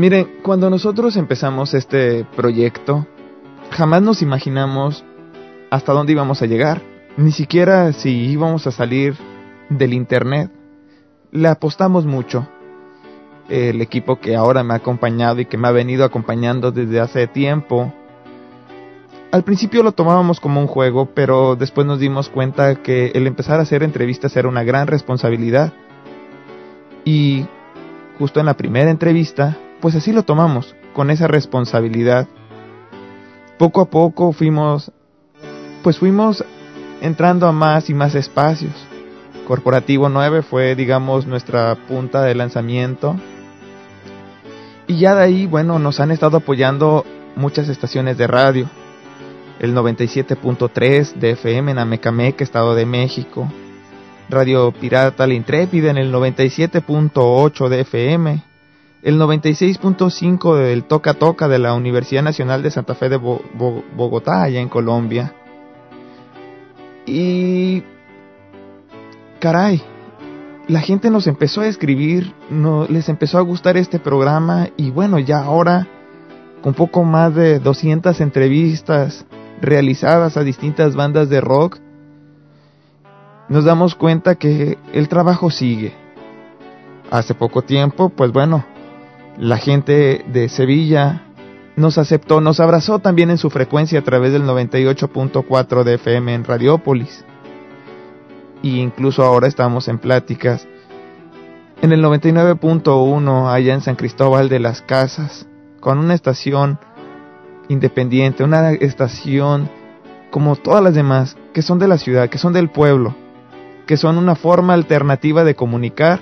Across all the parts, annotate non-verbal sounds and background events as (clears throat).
Miren, cuando nosotros empezamos este proyecto, jamás nos imaginamos hasta dónde íbamos a llegar, ni siquiera si íbamos a salir del Internet. Le apostamos mucho. El equipo que ahora me ha acompañado y que me ha venido acompañando desde hace tiempo, al principio lo tomábamos como un juego, pero después nos dimos cuenta que el empezar a hacer entrevistas era una gran responsabilidad. Y justo en la primera entrevista, pues así lo tomamos, con esa responsabilidad. Poco a poco fuimos, pues fuimos entrando a más y más espacios. Corporativo 9 fue, digamos, nuestra punta de lanzamiento. Y ya de ahí, bueno, nos han estado apoyando muchas estaciones de radio el 97.3 de FM en Amecamec, Estado de México, Radio Pirata La Intrépida en el 97.8 de FM, el 96.5 del Toca Toca de la Universidad Nacional de Santa Fe de Bogotá, allá en Colombia. Y... Caray, la gente nos empezó a escribir, no, les empezó a gustar este programa y bueno, ya ahora, con poco más de 200 entrevistas, realizadas a distintas bandas de rock, nos damos cuenta que el trabajo sigue. Hace poco tiempo, pues bueno, la gente de Sevilla nos aceptó, nos abrazó también en su frecuencia a través del 98.4 de FM en Radiópolis. Y incluso ahora estamos en pláticas en el 99.1 allá en San Cristóbal de las Casas, con una estación independiente, una estación como todas las demás, que son de la ciudad, que son del pueblo, que son una forma alternativa de comunicar.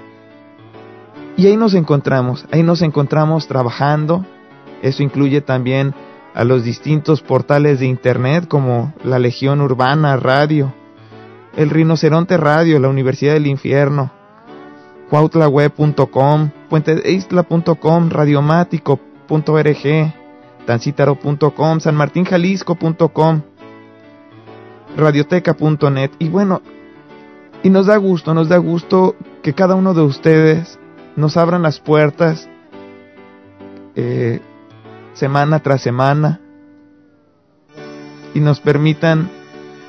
Y ahí nos encontramos, ahí nos encontramos trabajando. Eso incluye también a los distintos portales de Internet como la Legión Urbana Radio, el Rinoceronte Radio, la Universidad del Infierno, cuautlaweb.com, puenteisla.com, radiomático.org, tancítaro.com, sanmartinjalisco.com, radioteca.net y bueno, y nos da gusto, nos da gusto que cada uno de ustedes nos abran las puertas eh, semana tras semana y nos permitan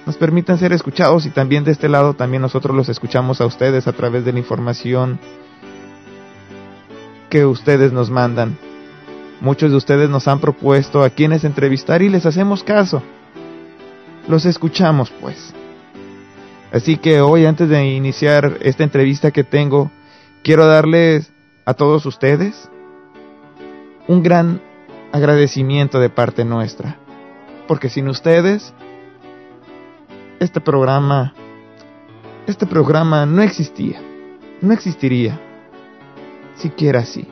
nos permitan ser escuchados y también de este lado también nosotros los escuchamos a ustedes a través de la información que ustedes nos mandan. Muchos de ustedes nos han propuesto a quienes entrevistar y les hacemos caso. Los escuchamos, pues. Así que hoy, antes de iniciar esta entrevista que tengo, quiero darles a todos ustedes un gran agradecimiento de parte nuestra. Porque sin ustedes, este programa, este programa no existía, no existiría, siquiera así.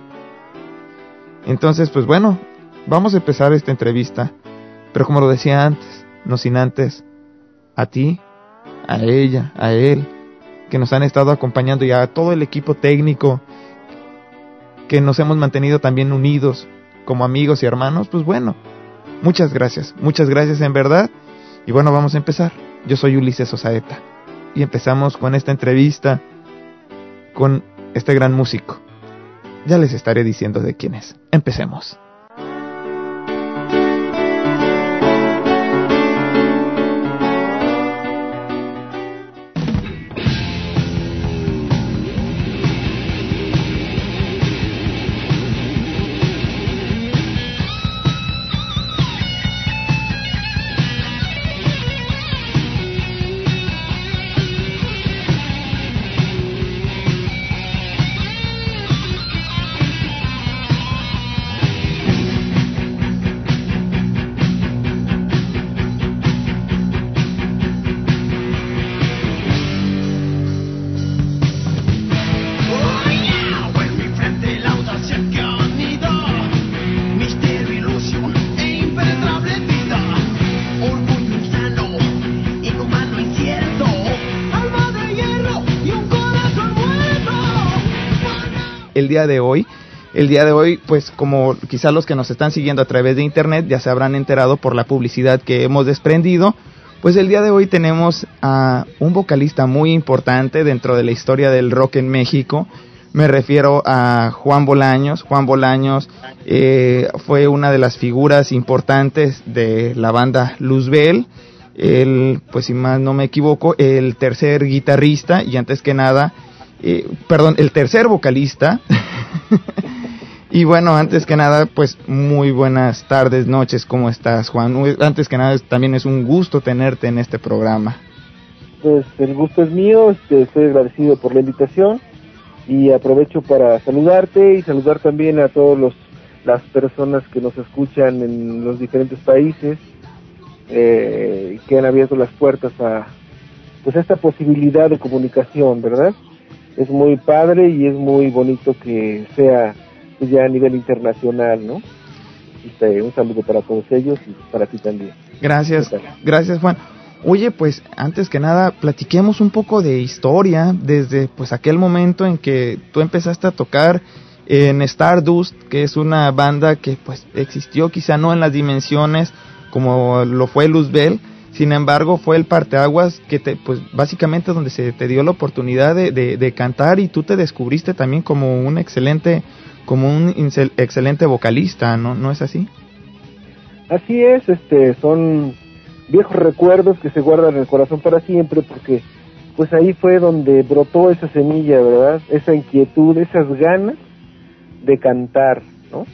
Entonces, pues bueno, vamos a empezar esta entrevista. Pero como lo decía antes, no sin antes, a ti, a ella, a él, que nos han estado acompañando y a todo el equipo técnico, que nos hemos mantenido también unidos como amigos y hermanos, pues bueno, muchas gracias, muchas gracias en verdad. Y bueno, vamos a empezar. Yo soy Ulises Osaeta y empezamos con esta entrevista con este gran músico. Ya les estaré diciendo de quién es. Empecemos. El día de hoy. El día de hoy, pues como quizás los que nos están siguiendo a través de internet ya se habrán enterado por la publicidad que hemos desprendido, pues el día de hoy tenemos a un vocalista muy importante dentro de la historia del rock en México. Me refiero a Juan Bolaños. Juan Bolaños eh, fue una de las figuras importantes de la banda Luzbel. Él, pues si más no me equivoco, el tercer guitarrista y antes que nada, eh, perdón, el tercer vocalista. (laughs) y bueno, antes que nada, pues muy buenas tardes, noches, ¿cómo estás, Juan? Antes que nada, también es un gusto tenerte en este programa. Pues el gusto es mío, este, estoy agradecido por la invitación y aprovecho para saludarte y saludar también a todas las personas que nos escuchan en los diferentes países eh, que han abierto las puertas a pues esta posibilidad de comunicación, ¿verdad? Es muy padre y es muy bonito que sea pues, ya a nivel internacional, ¿no? Este, un saludo para todos ellos y para ti también. Gracias, gracias Juan. Oye, pues antes que nada, platiquemos un poco de historia desde pues aquel momento en que tú empezaste a tocar en Stardust, que es una banda que pues existió quizá no en las dimensiones como lo fue Luzbel, sin embargo fue el parteaguas que te pues básicamente donde se te dio la oportunidad de, de, cantar y tú te descubriste también como un excelente como un excelente vocalista, ¿no? ¿No es así? Así es, este son viejos recuerdos que se guardan en el corazón para siempre porque pues ahí fue donde brotó esa semilla, ¿verdad? Esa inquietud, esas ganas de cantar, ¿no?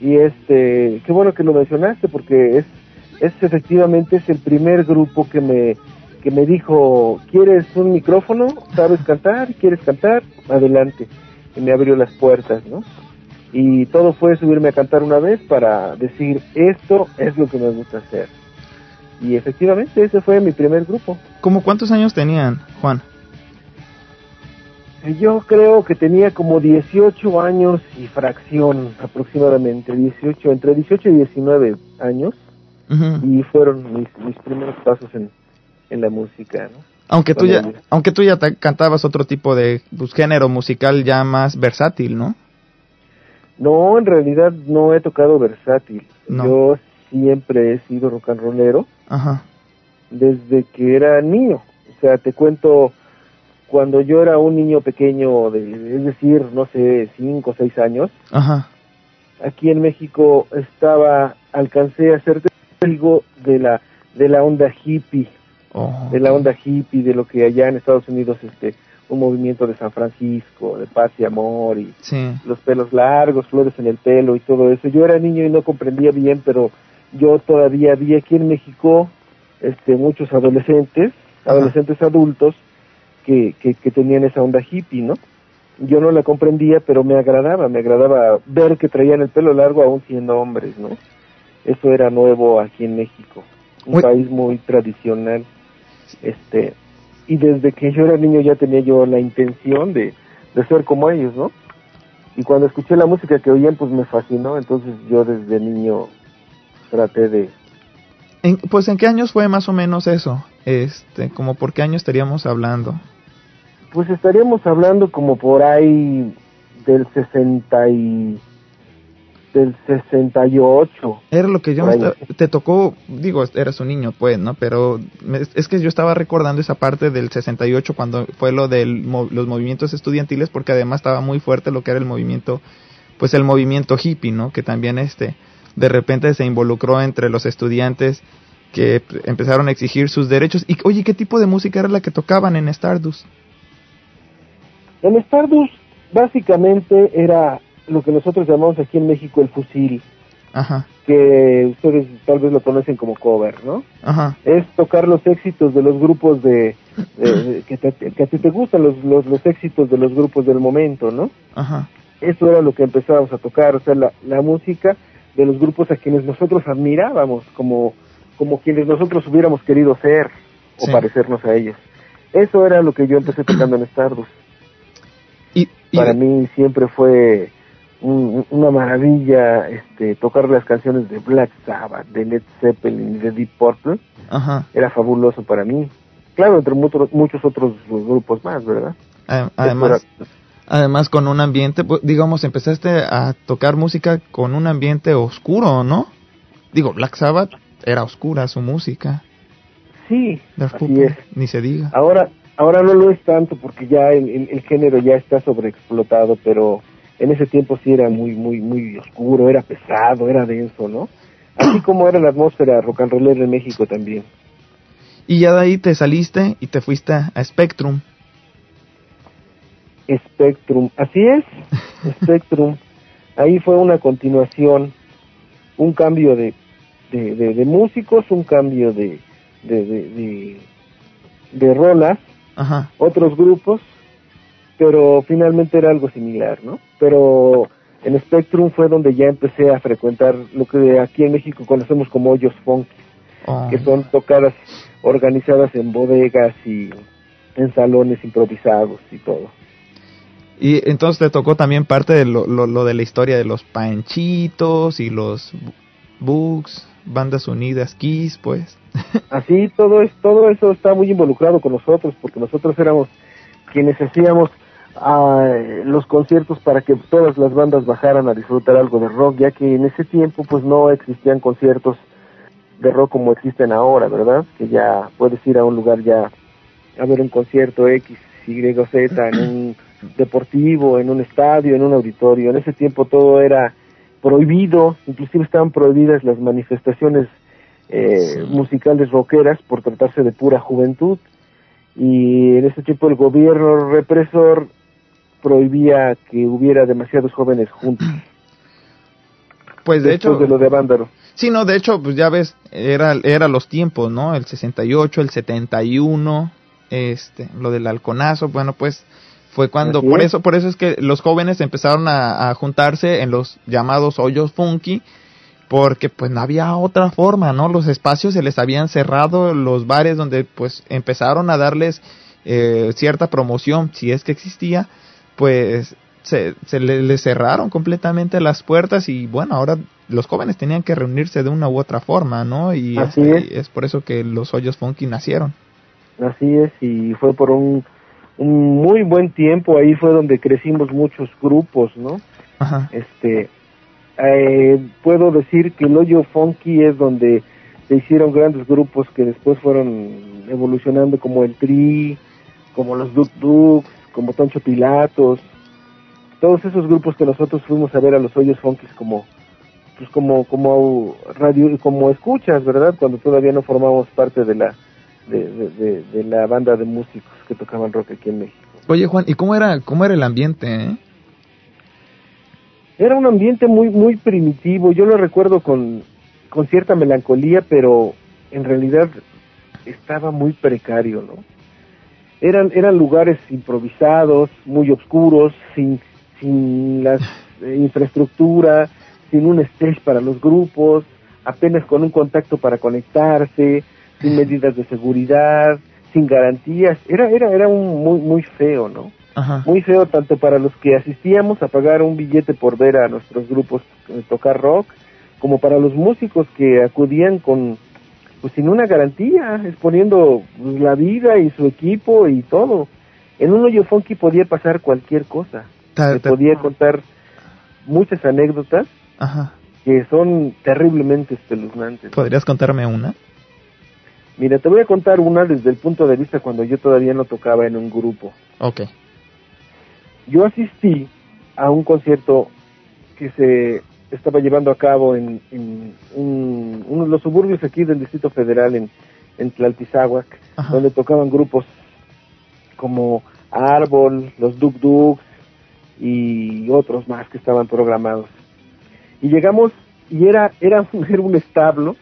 Y este, qué bueno que lo mencionaste porque es, es efectivamente es el primer grupo que me, que me dijo, ¿quieres un micrófono? ¿Sabes cantar? ¿Quieres cantar? Adelante. Y me abrió las puertas, ¿no? Y todo fue subirme a cantar una vez para decir, esto es lo que me gusta hacer y efectivamente ese fue mi primer grupo. ¿Cómo cuántos años tenían, Juan? Yo creo que tenía como 18 años y fracción aproximadamente, 18, entre 18 y 19 años. Y fueron mis, mis primeros pasos en, en la música, ¿no? Aunque tú, ya, aunque tú ya cantabas otro tipo de pues, género musical ya más versátil, ¿no? No, en realidad no he tocado versátil. Yo siempre he sido rock and rollero. Ajá. Desde que era niño. O sea, te cuento, cuando yo era un niño pequeño, de, es decir, no sé, cinco o seis años, Ajá. aquí en México estaba, alcancé a ser algo de la, de la onda hippie, oh, de la onda hippie, de lo que allá en Estados Unidos, este, un movimiento de San Francisco, de paz y amor, y los pelos largos, flores en el pelo y todo eso. Yo era niño y no comprendía bien, pero yo todavía vi aquí en México este, muchos adolescentes, adolescentes adultos, que, que, tenían esa onda hippie, ¿no? Yo no la comprendía, pero me agradaba, me agradaba ver que traían el pelo largo aún siendo hombres, ¿no? Eso era nuevo aquí en México, un país muy tradicional, este, y desde que yo era niño ya tenía yo la intención de, de ser como ellos, ¿no? Y cuando escuché la música que oían, pues me fascinó, entonces yo desde niño traté de... pues en qué años fue más o menos eso, este, como por qué año estaríamos hablando. Pues estaríamos hablando como por ahí del 60 y del 68. Era lo que yo te tocó, digo, eras un niño pues, ¿no? Pero es que yo estaba recordando esa parte del 68 cuando fue lo de los movimientos estudiantiles porque además estaba muy fuerte lo que era el movimiento, pues el movimiento hippie, ¿no? Que también este, de repente se involucró entre los estudiantes que empezaron a exigir sus derechos. Y oye, ¿qué tipo de música era la que tocaban en Stardust? En Stardust básicamente era lo que nosotros llamamos aquí en México el fusil. Ajá. Que ustedes tal vez lo conocen como cover, ¿no? Ajá. Es tocar los éxitos de los grupos de, que, a ti te gustan, los, los, los éxitos de los grupos del momento, ¿no? Ajá. Eso era lo que empezábamos a tocar, o sea, la, la música de los grupos a quienes nosotros admirábamos, como, como quienes nosotros hubiéramos querido ser o parecernos a ellos. Eso era lo que yo empecé tocando en Stardust. Y, Para mí siempre fue una maravilla este, tocar las canciones de Black Sabbath, de Led Zeppelin de Deep Purple. Era fabuloso para mí. Claro, entre muchos, muchos otros grupos más, ¿verdad? Además, además con un ambiente, pues, digamos, empezaste a tocar música con un ambiente oscuro, ¿no? Digo, Black Sabbath era oscura su música. Sí, así es. ni se diga. Ahora, Ahora no lo es tanto porque ya el, el, género ya está sobreexplotado, pero en ese tiempo sí era muy, muy, muy oscuro, era pesado, era denso, ¿no? Así (clears throat) como era la atmósfera rock and roller en México también. Y ya de ahí te saliste y te fuiste a Spectrum. Spectrum, así es, (laughs) Spectrum. Ahí fue una continuación, un cambio de, de, de, músicos, un cambio de, de, de, rolas, otros grupos, pero finalmente era algo similar, ¿no? Pero en Spectrum fue donde ya empecé a frecuentar lo que aquí en México conocemos como hoyos funky, ah. que son tocadas organizadas en bodegas y en salones improvisados y todo. Y entonces te tocó también parte de lo, lo, de la historia de los panchitos y los bugs, bandas unidas, Kiss, pues. (laughs) Así, todo, es, todo eso está muy involucrado con nosotros, porque nosotros éramos quienes hacíamos ah, los conciertos para que todas las bandas bajaran a disfrutar algo de rock, ya que en ese tiempo pues no existían conciertos de rock como existen ahora, ¿verdad? Que ya puedes ir a un lugar ya a ver un concierto X, Y, Z en un (clears throat) deportivo, en un estadio, en un auditorio. En ese tiempo todo era prohibido, inclusive estaban prohibidas las manifestaciones eh, musicales rockeras por tratarse de pura juventud. Y en ese tiempo el gobierno represor prohibía que hubiera demasiados jóvenes juntos. (clears throat) Pues de hecho... De lo de Vándaro. Sí, no, de hecho, pues ya ves, era, era los tiempos, ¿no? El 68, el 71, este, lo del halconazo, bueno, pues fue cuando, por eso, por eso es que los jóvenes empezaron a, juntarse en los llamados hoyos funky, porque pues no había otra forma, ¿no? Los espacios se les habían cerrado, los bares donde pues empezaron a darles eh, cierta promoción, si es que existía, pues se, se les cerraron completamente las puertas y bueno, ahora los jóvenes tenían que reunirse de una u otra forma, ¿no? Y Así es. es por eso que los hoyos funky nacieron. Así es, y fue por un un muy buen tiempo, ahí fue donde crecimos muchos grupos, ¿no? Este, eh, puedo decir que el hoyo funky es donde se hicieron grandes grupos que después fueron evolucionando como el Tri, como los Duk Duks, como Toncho Pilatos, todos esos grupos que nosotros fuimos a ver a los hoyos funky como pues como como radio como escuchas, ¿verdad? Cuando todavía no formamos parte de la de, de, la banda de músicos que tocaban rock aquí en México. Oye Juan, ¿y cómo era, cómo era el ambiente? Eh? Era un ambiente muy, muy primitivo, yo lo recuerdo con, con cierta melancolía, pero en realidad estaba muy precario, ¿no? Eran, eran lugares improvisados, muy oscuros, sin, sin la eh, infraestructura, sin un stage para los grupos, apenas con un contacto para conectarse, sin medidas de seguridad, sin garantías. Era, era, era un muy, muy feo, ¿no? Muy feo tanto para los que asistíamos a pagar un billete por ver a nuestros grupos tocar rock, como para los músicos que acudían con, pues sin una garantía, exponiendo la vida y su equipo y todo. En un hoyo funky podía pasar cualquier cosa. Se podía contar muchas anécdotas que son terriblemente espeluznantes. ¿Podrías contarme una? Mira, te voy a contar una desde el punto de vista cuando yo todavía no tocaba en un grupo. Ok. Yo asistí a un concierto que se estaba llevando a cabo en, uno de los suburbios aquí del Distrito Federal, en, en Tlaltizáhuac, donde tocaban grupos como Árbol, los Duk Duks y otros más que estaban programados. Y llegamos y era, era, (laughs) era un establo,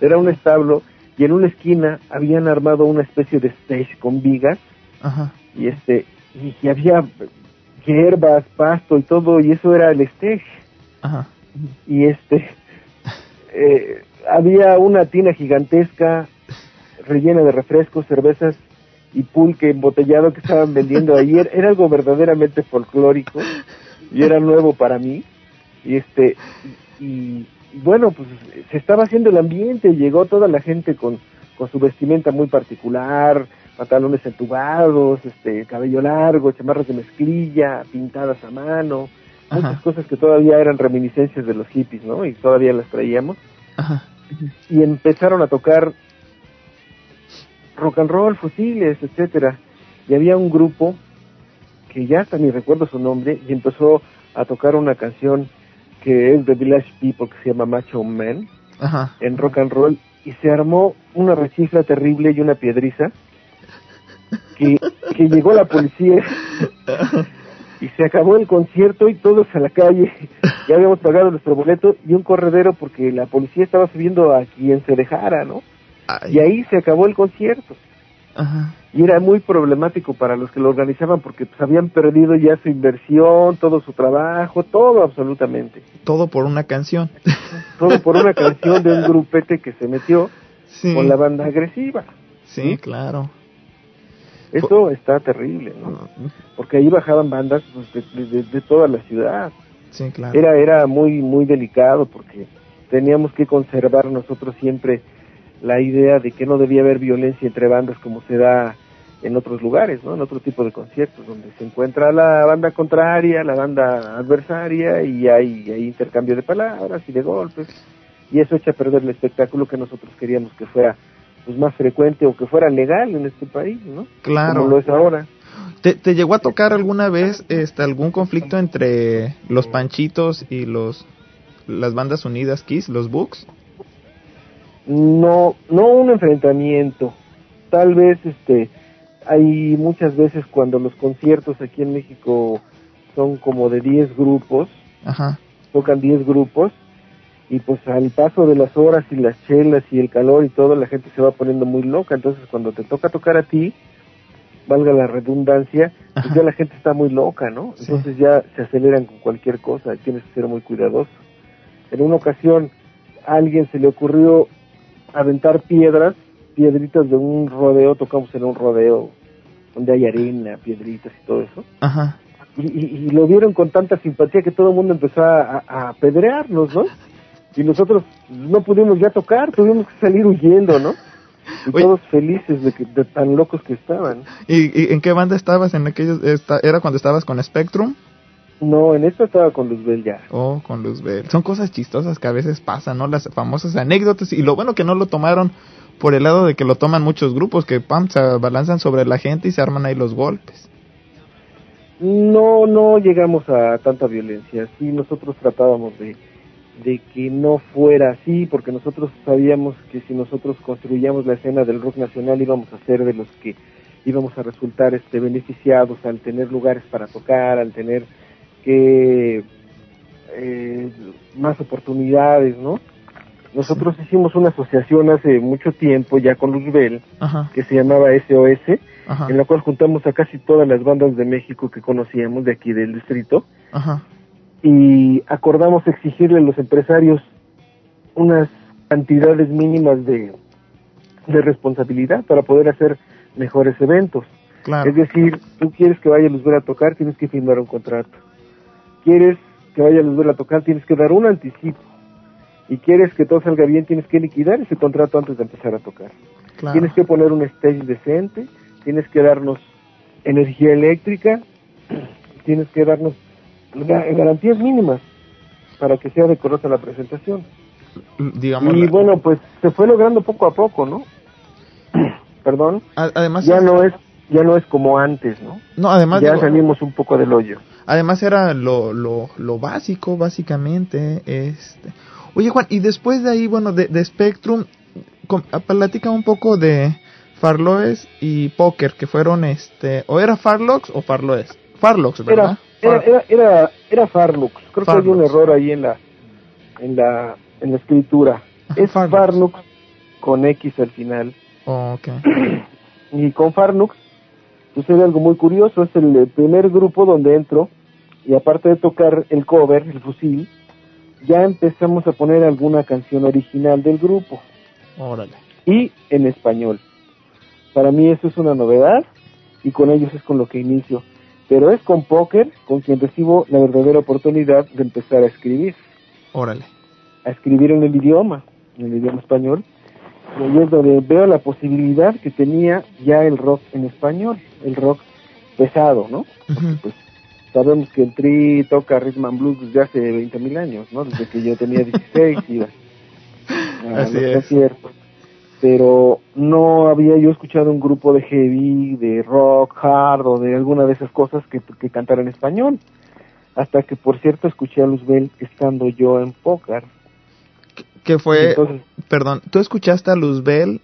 era un establo y en una esquina habían armado una especie de stage con vigas y este y, había hierbas, pasto y todo y eso era el stage y este eh, había una tina gigantesca rellena de refrescos, cervezas y pulque embotellado que estaban vendiendo ayer era algo verdaderamente folclórico y era nuevo para mí. Y este y, bueno, pues se estaba haciendo el ambiente, llegó toda la gente con, con su vestimenta muy particular, pantalones entubados, este, cabello largo, chamarras de mezclilla, pintadas a mano, muchas cosas que todavía eran reminiscencias de los hippies, ¿no? Y todavía las traíamos. Y empezaron a tocar rock and roll, fusiles, etcétera. y había un grupo que ya hasta ni recuerdo su nombre y empezó a tocar una canción que es de Village People que se llama Macho Man en rock and roll y se armó una rechifla terrible y una piedriza que, que llegó la policía (laughs) y se acabó el concierto y todos a la calle. (laughs) Ya habíamos pagado nuestro boleto y un corredero porque la policía estaba subiendo a quien se dejara, ¿no? Y ahí se acabó el concierto. Y era muy problemático para los que lo organizaban porque pues, habían perdido ya su inversión, todo su trabajo, todo absolutamente. Todo por una canción. (laughs) Todo por una canción de un (laughs) grupete que se metió con la banda agresiva. Sí, claro. Eso está terrible, ¿no? Porque ahí bajaban bandas pues, de, toda la ciudad. Sí, claro. Era, era muy, muy delicado porque teníamos que conservar nosotros siempre la idea de que no debía haber violencia entre bandas como se da en otros lugares, ¿no? En otro tipo de conciertos, donde se encuentra la banda contraria, la banda adversaria y hay, hay intercambio de palabras y de golpes. Y eso echa a perder el espectáculo que nosotros queríamos que fuera pues más frecuente o que fuera legal en este país, ¿no? Claro. Como lo es ahora. ¿Te, ¿Te, llegó a tocar alguna vez este algún conflicto entre los Panchitos y los las bandas unidas Kiss, los Books? No, no un enfrentamiento. Tal vez este hay muchas veces cuando los conciertos aquí en México son como de 10 grupos, Ajá. tocan 10 grupos y pues al paso de las horas y las chelas y el calor y todo, la gente se va poniendo muy loca. Entonces cuando te toca tocar a ti, valga la redundancia, pues ya la gente está muy loca, ¿no? Entonces ya se aceleran con cualquier cosa, tienes que ser muy cuidadoso. En una ocasión a alguien se le ocurrió aventar piedras, piedritas de un rodeo, tocamos en un rodeo donde hay arena, piedritas y todo eso. Ajá. Y, lo vieron con tanta simpatía que todo el mundo empezó a, a apedrearnos, ¿no? Y nosotros no pudimos ya tocar, tuvimos que salir huyendo, ¿no? Y todos felices de, que, de tan locos que estaban. ¿Y, en qué banda estabas? en aquellos ¿Era cuando estabas con Spectrum? No, en esta estaba con Luzbel ya. Oh, con Luzbel. Son cosas chistosas que a veces pasan, ¿no? Las famosas anécdotas. Y lo bueno que no lo tomaron por el lado de que lo toman muchos grupos, que pam, se abalanzan sobre la gente y se arman ahí los golpes. No, no llegamos a tanta violencia. Sí, nosotros tratábamos de de que no fuera así, porque nosotros sabíamos que si nosotros construíamos la escena del rock nacional íbamos a ser de los que íbamos a resultar este beneficiados al tener lugares para tocar, al tener que eh, más oportunidades, ¿no? Nosotros hicimos una asociación hace mucho tiempo ya con Luzbel que se llamaba SOS, en la cual juntamos a casi todas las bandas de México que conocíamos de aquí del distrito. Ajá y acordamos exigirle a los empresarios unas cantidades mínimas de, de responsabilidad para poder hacer mejores eventos. Es decir, tú quieres que vaya Luzbel a tocar, tienes que firmar un contrato. Quieres que vaya Luzbel a tocar, tienes que dar un anticipo. Y quieres que todo salga bien, tienes que liquidar ese contrato antes de empezar a tocar. Tienes que poner un stage decente, tienes que darnos energía eléctrica, (clears throat) tienes que darnos garantías mínimas para que sea decorosa la presentación. Digamos y bueno, pues se fue logrando poco a poco, ¿no? (clears throat) Perdón. Además ya no es ya no es como antes, ¿no? No, además ya salimos un poco del hoyo. Además era lo, lo, lo básico, básicamente. Este. Oye Juan, y después de ahí, bueno, de, de Spectrum, platica un poco de Farloes y Poker, que fueron, este, o era Farlocks o Farloes. Farlocks, ¿verdad? Era, era, era, era Farlux. Creo que hay un error ahí en la, en la, en la escritura. Es Farlux. con X al final. Oh, okay. (clears throat) y con Farlux sucede algo muy curioso. Es el primer grupo donde entro y aparte de tocar el cover, el fusil, ya empezamos a poner alguna canción original del grupo. Órale. Y en español. Para mí eso es una novedad y con ellos es con lo que inicio pero es con póker con quien recibo la verdadera oportunidad de empezar a escribir. Órale. A escribir en el idioma, en el idioma español. Y ahí es donde veo la posibilidad que tenía ya el rock en español, el rock pesado, ¿no? pues sabemos que el Tri toca rhythm and blues desde hace 20 mil años, ¿no? Desde que yo tenía (laughs) 16 iba. Así es. Pero no había yo escuchado un grupo de heavy, de rock, hard o de alguna de esas cosas que, que cantara en español. Hasta que, por cierto, escuché a Luzbel estando yo en póker. Que fue, perdón, tú escuchaste a Luzbel,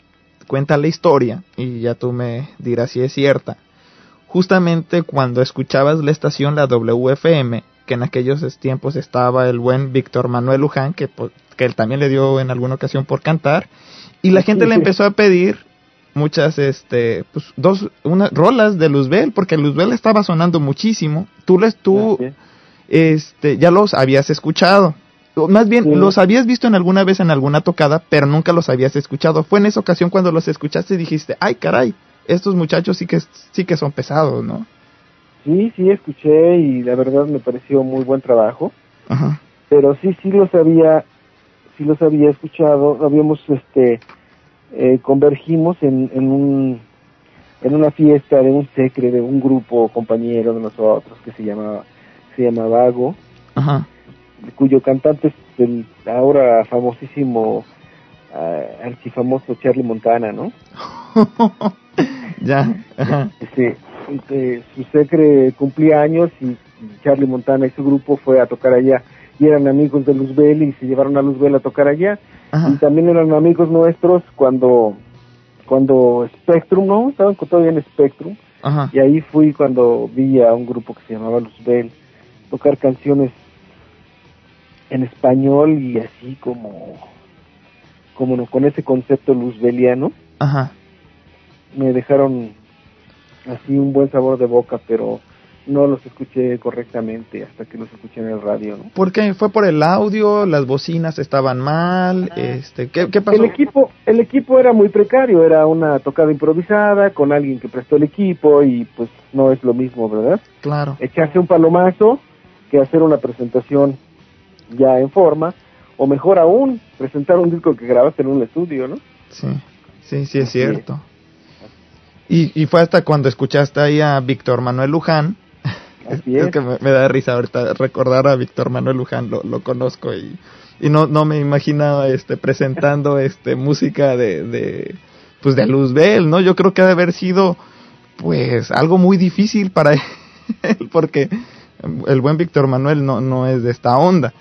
cuenta la historia y ya tú me dirás si es cierta. Justamente cuando escuchabas la estación, la WFM, que en aquellos tiempos estaba el buen Víctor Manuel Luján, que, que él también le dio en alguna ocasión por cantar, y la gente le (laughs) empezó a pedir muchas, este, pues, dos, unas rolas de Luzbel, porque Luzbel estaba sonando muchísimo. Tú les, tú, este, ya los habías escuchado. Más bien, los habías visto en alguna vez en alguna tocada, pero nunca los habías escuchado. Fue en esa ocasión cuando los escuchaste y dijiste, ay caray, estos muchachos sí que, sí que son pesados, ¿no? Sí, sí, escuché y la verdad me pareció muy buen trabajo. Pero sí, sí los había, sí los había escuchado. Habíamos, este, eh, convergimos en, en un, en una fiesta de un secre, de un grupo compañero de nosotros que se llamaba, se llamaba Vago. Ajá cuyo cantante es el ahora famosísimo, uh, archifamoso Charlie Montana, ¿no? (laughs) ya. Sí, este, su secre cumplía años y Charlie Montana y su grupo fue a tocar allá y eran amigos de Luzbel y se llevaron a Luzbel a tocar allá. Y también eran amigos nuestros cuando cuando Spectrum, ¿no? Estaban todavía en Spectrum. Y ahí fui cuando vi a un grupo que se llamaba Luzbel tocar canciones en español y así como como no, con ese concepto luzbeliano Ajá. me dejaron así un buen sabor de boca pero no los escuché correctamente hasta que los escuché en el radio ¿no? ¿por qué? fue por el audio las bocinas estaban mal este ¿qué, qué pasó? el equipo el equipo era muy precario era una tocada improvisada con alguien que prestó el equipo y pues no es lo mismo verdad claro echarse un palomazo que hacer una presentación ya en forma, o mejor aún, presentar un disco que grabaste en un estudio, ¿no? Sí, sí, sí es cierto. Y, y fue hasta cuando escuchaste ahí a Víctor Manuel Luján, Así (laughs) es. que me, da risa ahorita recordar a Víctor Manuel Luján, lo, lo conozco y, y no, no me imaginaba este presentando (laughs) este música de, de pues de Luzbel, ¿no? Yo creo que ha de haber sido pues algo muy difícil para (laughs) él porque el buen Víctor Manuel no, no es de esta onda.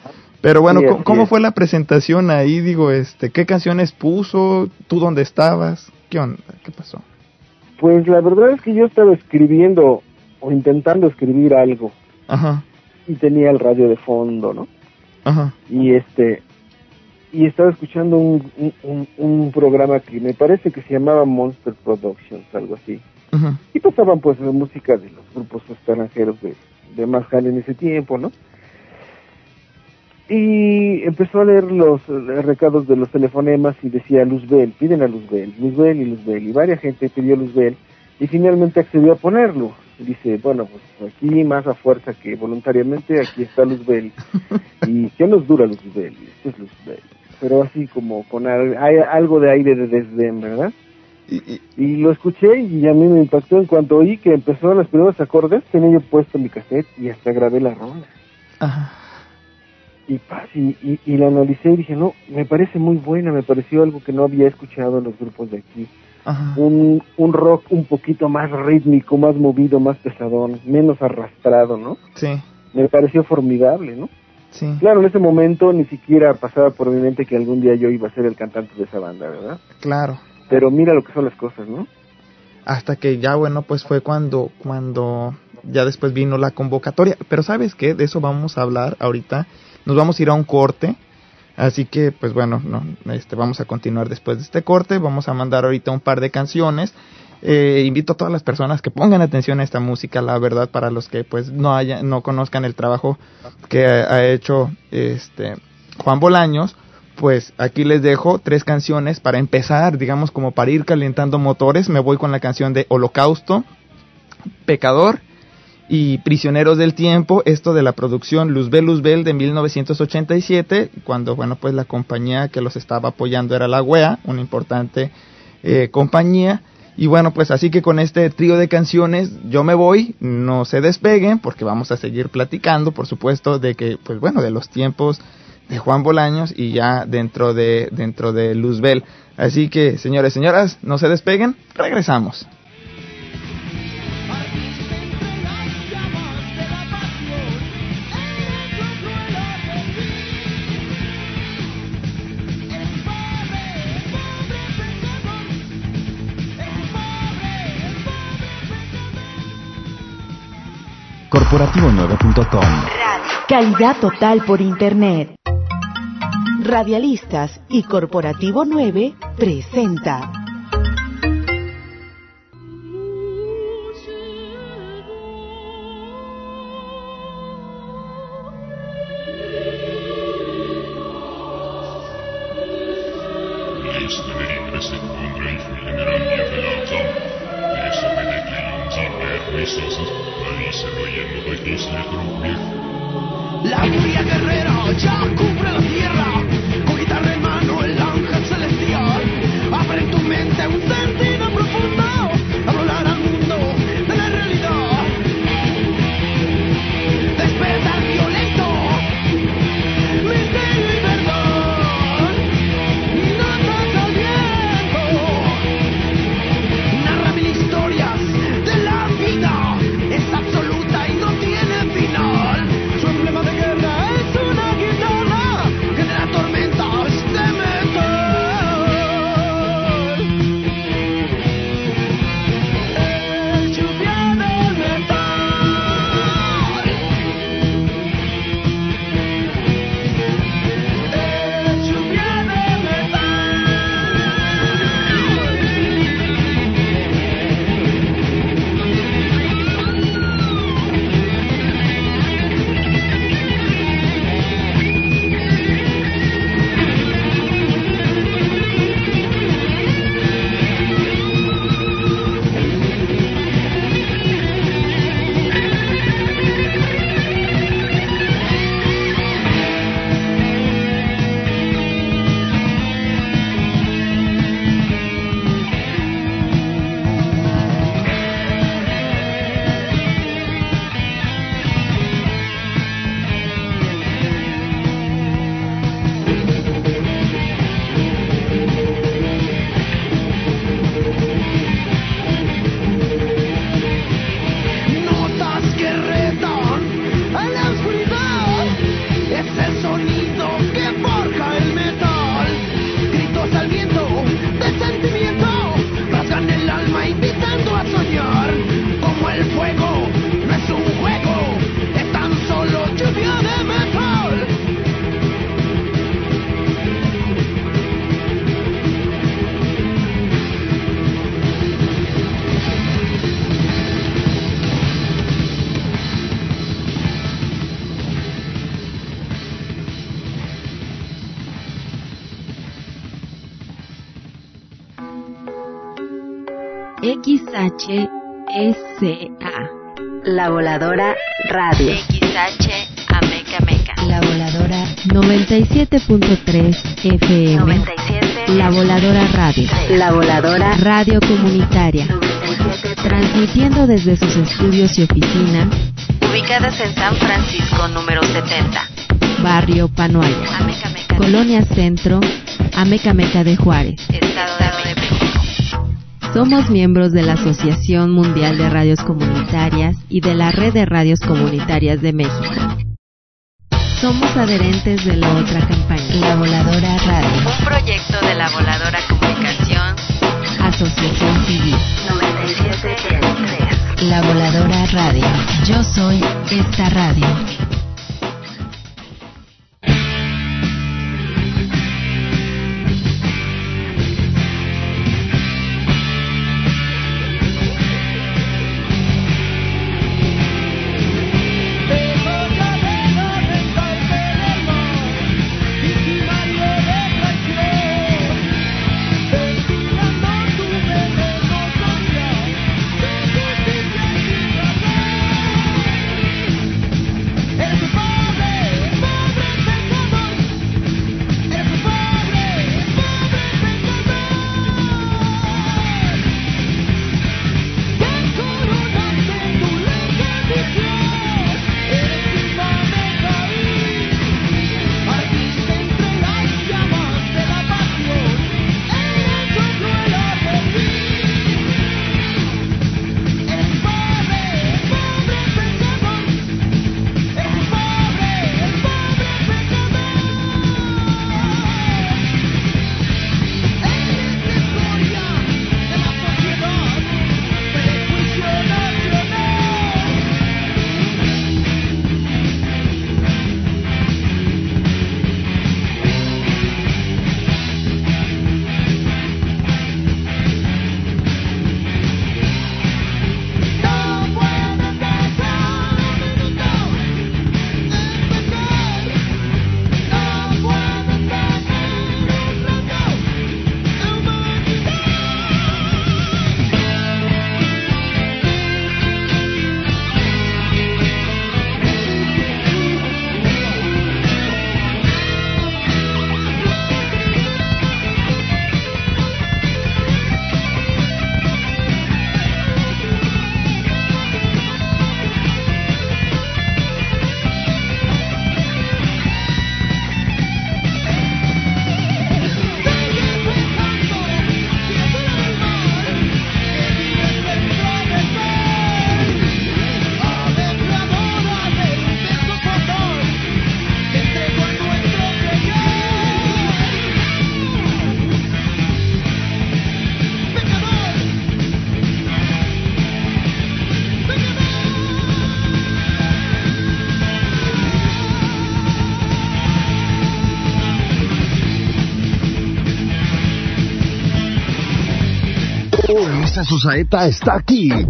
Pero bueno, ¿cómo, fue la presentación ahí? Digo, este, ¿qué canciones puso? ¿Tú dónde estabas? ¿Qué onda? ¿Qué pasó? Pues la verdad es que yo estaba escribiendo o intentando escribir algo. Ajá. Y tenía el radio de fondo, ¿no? Ajá. Y este y estaba escuchando un, un, un, programa que me parece que se llamaba Monster Productions, algo así. Ajá. Y pasaban pues la música de los grupos extranjeros de, de en ese tiempo, ¿no? Y empezó a leer los recados de los telefonemas y decía Luzbel, piden a Luzbel, Luzbel y Luzbel. Y varias gente pidió Luzbel y finalmente accedió a ponerlo. dice, bueno, pues aquí más a fuerza que voluntariamente, aquí está Luzbel. (laughs) ¿Y qué nos dura Luzbel? Esto es Luzbel. Pero así como con algo de aire de desdén, ¿verdad? Y, lo escuché y a mí me impactó en cuanto oí que empezó los primeros acordes, tenía yo puesto mi cassette y hasta grabé la ronda. Y, y, y, la analicé y dije, no, me parece muy buena, me pareció algo que no había escuchado en los grupos de aquí. Un, un rock un poquito más rítmico, más movido, más pesadón, menos arrastrado, ¿no? Sí. Me pareció formidable, ¿no? Sí. Claro, en ese momento ni siquiera pasaba por mi mente que algún día yo iba a ser el cantante de esa banda, ¿verdad? Claro. Pero mira lo que son las cosas, ¿no? Hasta que ya, bueno, pues fue cuando, cuando ya después vino la convocatoria. Pero sabes qué, de eso vamos a hablar ahorita. Nos vamos a ir a un corte. Así que, pues bueno, no, este, vamos a continuar después de este corte. Vamos a mandar ahorita un par de canciones. Eh, invito a todas las personas que pongan atención a esta música, la verdad, para los que pues no haya, no conozcan el trabajo que ha, ha hecho este Juan Bolaños pues aquí les dejo tres canciones para empezar, digamos como para ir calentando motores. Me voy con la canción de Holocausto, Pecador y Prisioneros del Tiempo, esto de la producción Luzbel Luzbel de 1987, cuando bueno pues la compañía que los estaba apoyando era la WEA, una importante eh, compañía. Y bueno, pues así que con este trío de canciones yo me voy, no se despeguen porque vamos a seguir platicando, por supuesto, de que, pues bueno, de los tiempos de Juan Bolaños y ya dentro de, dentro de Luzbel. Así que, señores, señoras, no se despeguen, regresamos. Corporativo9.com Calidad total por Internet. Radialistas y Corporativo 9 presenta. XHSA. La Voladora Radio. XH Ameca Meca. La Voladora 97.3 FM. La Voladora Radio. La Voladora Radio Comunitaria. Transmitiendo desde sus estudios y oficinas. Ubicadas en San Francisco número 70. Barrio Panoaya. Colonia Centro. Ameca Meca de Juárez. Somos miembros de la Asociación Mundial de Radios Comunitarias y de la Red de Radios Comunitarias de México. Somos adherentes de la otra campaña, La Voladora Radio. Un proyecto de la Voladora Comunicación. Asociación Civil. 97.3. La Voladora Radio. Yo soy esta radio. Esa Sosaeta está aquí en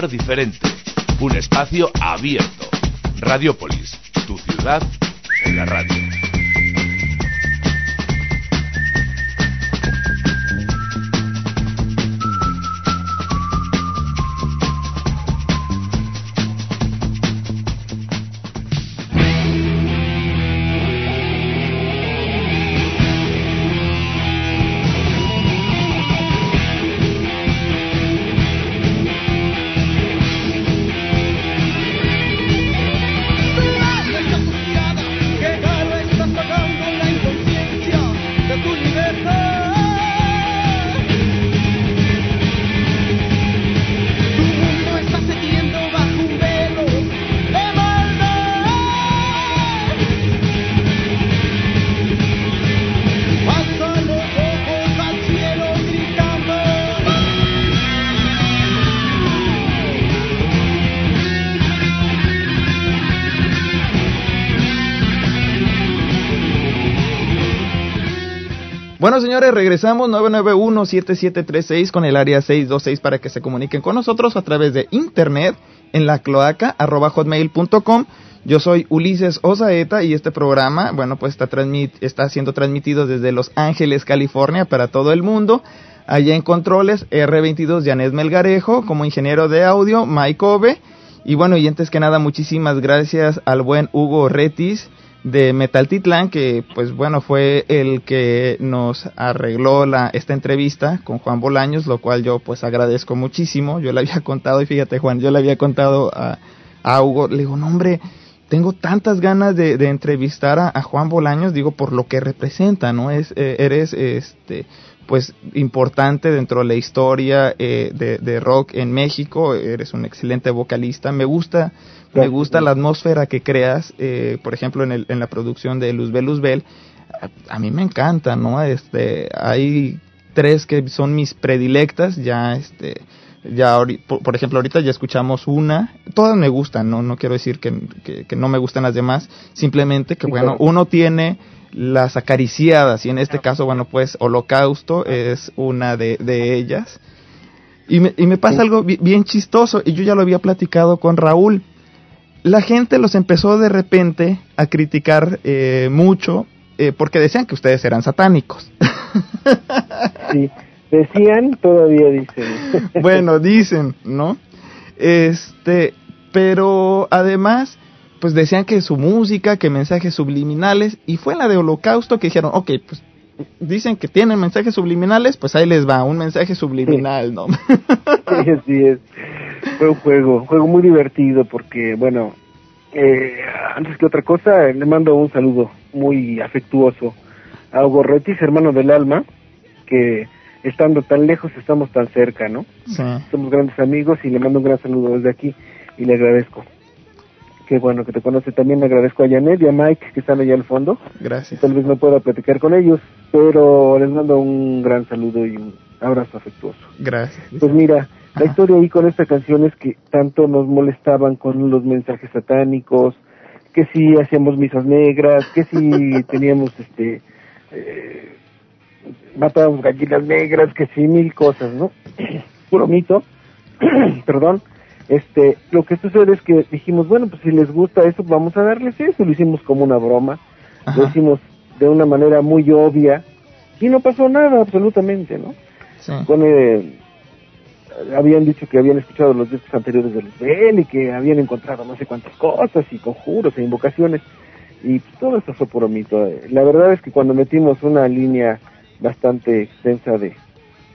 1090.com. diferente, un espacio abierto. Radiopolis, tu ciudad Bueno, señores, regresamos 991-7736 con el área 626 para que se comuniquen con nosotros a través de internet en la cloaca arroba hotmail.com. Yo soy Ulises Osaeta y este programa, bueno, pues está, transmit está siendo transmitido desde Los Ángeles, California, para todo el mundo. Allá en controles, R22 Janet Melgarejo, como ingeniero de audio, Mike Ove. Y bueno, y antes que nada, muchísimas gracias al buen Hugo Retis de Metal Titlán, que pues bueno, fue el que nos arregló la, esta entrevista con Juan Bolaños, lo cual yo pues agradezco muchísimo. Yo le había contado, y fíjate Juan, yo le había contado a, a Hugo, le digo, no hombre, tengo tantas ganas de, de entrevistar a, Juan Bolaños, digo, por lo que representa, ¿no? Es, eh, eres, este, pues, importante dentro de la historia eh, de, de, rock en México, eres un excelente vocalista, me gusta me gusta la atmósfera que creas, eh, por ejemplo, en, el, en la producción de Luzbel Luzbel. A, a, mí me encanta, ¿no? Este, hay tres que son mis predilectas, ya, este, ya, por, ejemplo, ahorita ya escuchamos una, todas me gustan, no, no quiero decir que, que, no me gustan las demás, simplemente que, bueno, uno tiene las acariciadas y en este caso, bueno, pues Holocausto es una de, de ellas. Y me, y me pasa algo bien chistoso, y yo ya lo había platicado con Raúl la gente los empezó de repente a criticar eh, mucho eh, porque decían que ustedes eran satánicos. (laughs) Sí, decían, todavía dicen. (laughs) bueno, dicen, ¿no? Este, pero además, pues decían que su música, que mensajes subliminales, y fue la de Holocausto que dijeron, ok, pues dicen que tienen mensajes subliminales, pues ahí les va, un mensaje subliminal, ¿no? (laughs) sí, así es. Fue un juego, un juego muy divertido porque, bueno, eh, antes que otra cosa, le mando un saludo muy afectuoso a Hugo Retis, hermano del alma, que estando tan lejos estamos tan cerca, ¿no? Somos grandes amigos y le mando un gran saludo desde aquí y le agradezco. Qué bueno que te conoce. También le agradezco a Janet y a Mike que están allá al fondo. Gracias. Tal vez no pueda platicar con ellos, pero les mando un gran saludo y un abrazo afectuoso. Gracias. Pues mira, la historia ahí con esta canción es que tanto nos molestaban con los mensajes satánicos, que si hacíamos misas negras, que si (laughs) teníamos este eh, matábamos gallinas negras, que si mil cosas, ¿no? (clears throat) Puro mito, (clears throat) perdón. Este, lo que sucede es que dijimos, bueno, pues si les gusta eso, vamos a darles eso, lo hicimos como una broma, lo hicimos de una manera muy obvia y no pasó nada absolutamente, ¿no? Sí. Con eh, habían dicho que habían escuchado los discos anteriores de Luzbel y que habían encontrado no sé cuántas cosas y conjuros e invocaciones y todo eso fue por mito. La verdad es que cuando metimos una línea bastante extensa de,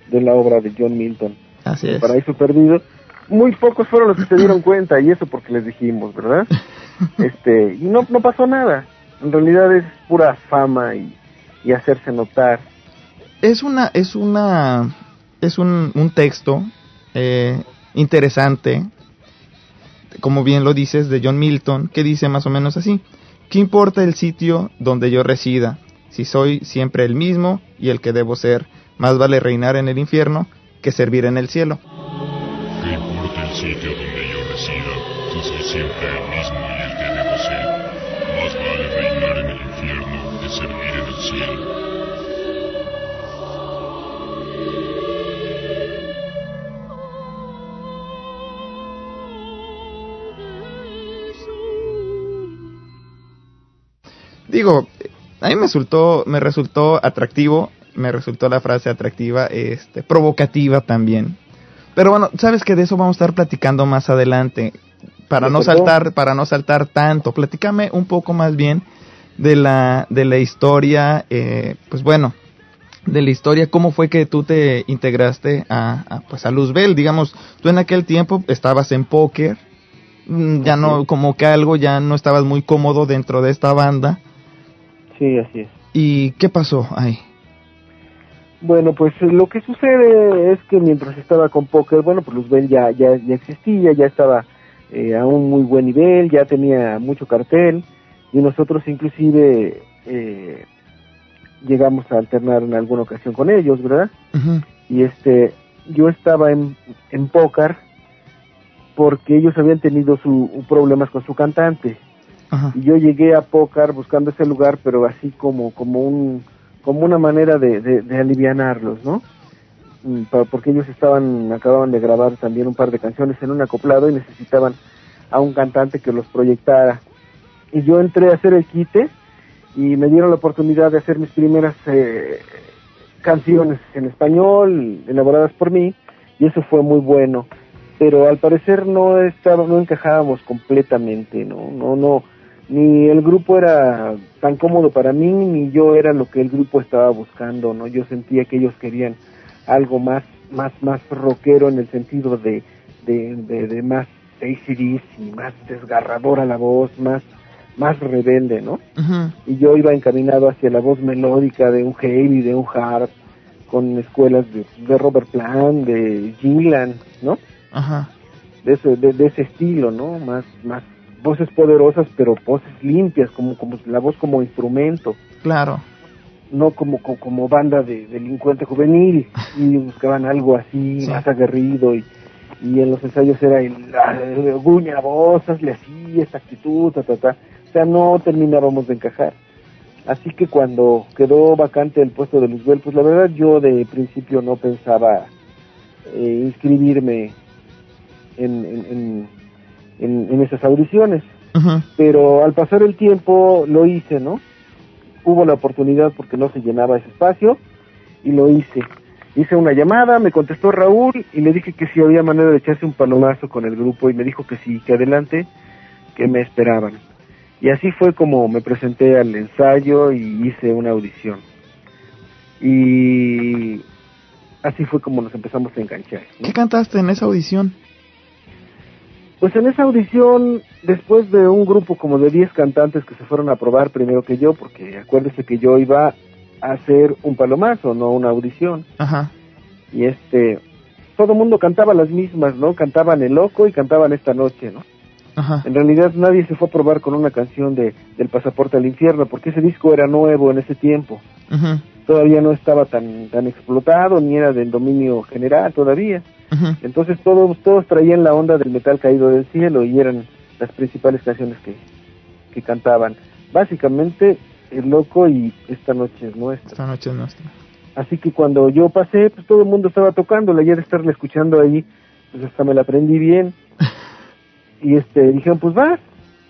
de la obra de John Milton, Así es. Paraíso Perdido, muy pocos fueron los que se dieron (laughs) cuenta y eso porque les dijimos, ¿verdad? (laughs) este y no no pasó nada. En realidad es pura fama y, y hacerse notar. Es una es una es un, un texto eh, interesante, como bien lo dices, de John Milton, que dice más o menos así, ¿qué importa el sitio donde yo resida? Si soy siempre el mismo y el que debo ser, más vale reinar en el infierno que servir en el cielo. ¿Qué importa el sitio donde yo resida? Si soy siempre el mismo y el que debo ser, más vale reinar en el infierno que servir en el cielo. digo, a mí me resultó, me resultó atractivo, me resultó la frase atractiva, este, provocativa también. Pero bueno, sabes que de eso vamos a estar platicando más adelante, para no saltar, para no saltar tanto. Platícame un poco más bien de la, de la historia, eh, pues bueno, de la historia, cómo fue que tú te integraste a, a, pues a Luzbel, digamos, tú en aquel tiempo estabas en póker, mm, ya no, como que algo ya no estabas muy cómodo dentro de esta banda, Sí, así es. ¿Y qué pasó ahí? Bueno, pues lo que sucede es que mientras estaba con Poker, bueno, pues Luzbel ya, ya, ya existía, ya estaba eh, a un muy buen nivel, ya tenía mucho cartel y nosotros inclusive eh, llegamos a alternar en alguna ocasión con ellos, ¿verdad? Y este, yo estaba en, en Poker porque ellos habían tenido su, problemas con su cantante. Y yo llegué a Pócar buscando ese lugar, pero así como, como un, como una manera de, de, alivianarlos, ¿no? Mm, porque ellos estaban, acababan de grabar también un par de canciones en un acoplado y necesitaban a un cantante que los proyectara. Y yo entré a hacer el quite y me dieron la oportunidad de hacer mis primeras eh, canciones en español, elaboradas por mí, y eso fue muy bueno. Pero al parecer no estaba, no encajábamos completamente, no, no, no, ni el grupo era tan cómodo para mí, ni yo era lo que el grupo estaba buscando, ¿no? Yo sentía que ellos querían algo más, más, más rockero en el sentido de, de, de, más ACDC, más desgarradora la voz, más, más rebelde, ¿no? Y yo iba encaminado hacia la voz melódica de un heavy, de un hard, con escuelas de, de Robert Plant, de Gillan, ¿no? Ajá. De ese, de, ese estilo, ¿no? Más, más voces poderosas, pero voces limpias, como, como la voz como instrumento. Claro. No como, como, banda de delincuente juvenil, y buscaban algo así, más aguerrido, y, y en los ensayos era el, el guña voz, hazle así, esta actitud, ta, ta, ta. O sea, no terminábamos de encajar. Así que cuando quedó vacante el puesto de Luzbel, pues la verdad yo de principio no pensaba eh, inscribirme en, en, en, esas audiciones. Pero al pasar el tiempo lo hice, ¿no? Hubo la oportunidad porque no se llenaba ese espacio y lo hice. Hice una llamada, me contestó Raúl y le dije que si había manera de echarse un palomazo con el grupo y me dijo que sí, que adelante, que me esperaban. Y así fue como me presenté al ensayo y hice una audición. Y así fue como nos empezamos a enganchar. ¿Qué cantaste en esa audición? Pues en esa audición, después de un grupo como de 10 cantantes que se fueron a probar primero que yo, porque acuérdese que yo iba a hacer un palomazo, no una audición. Ajá. Y este, todo el mundo cantaba las mismas, ¿no? Cantaban El Loco y cantaban Esta Noche, ¿no? Ajá. En realidad nadie se fue a probar con una canción de del Pasaporte al Infierno, porque ese disco era nuevo en ese tiempo. Ajá. Todavía no estaba tan tan explotado, ni era del dominio general todavía. Entonces todos, todos traían la onda del metal caído del cielo y eran las principales canciones que, que cantaban. Básicamente, El Loco y Esta Noche es Nuestra. Esta Noche es Nuestra. Así que cuando yo pasé, pues todo el mundo estaba tocando, ayer estarle escuchando ahí, pues hasta me la aprendí bien. (laughs) y este, dijeron, pues vas,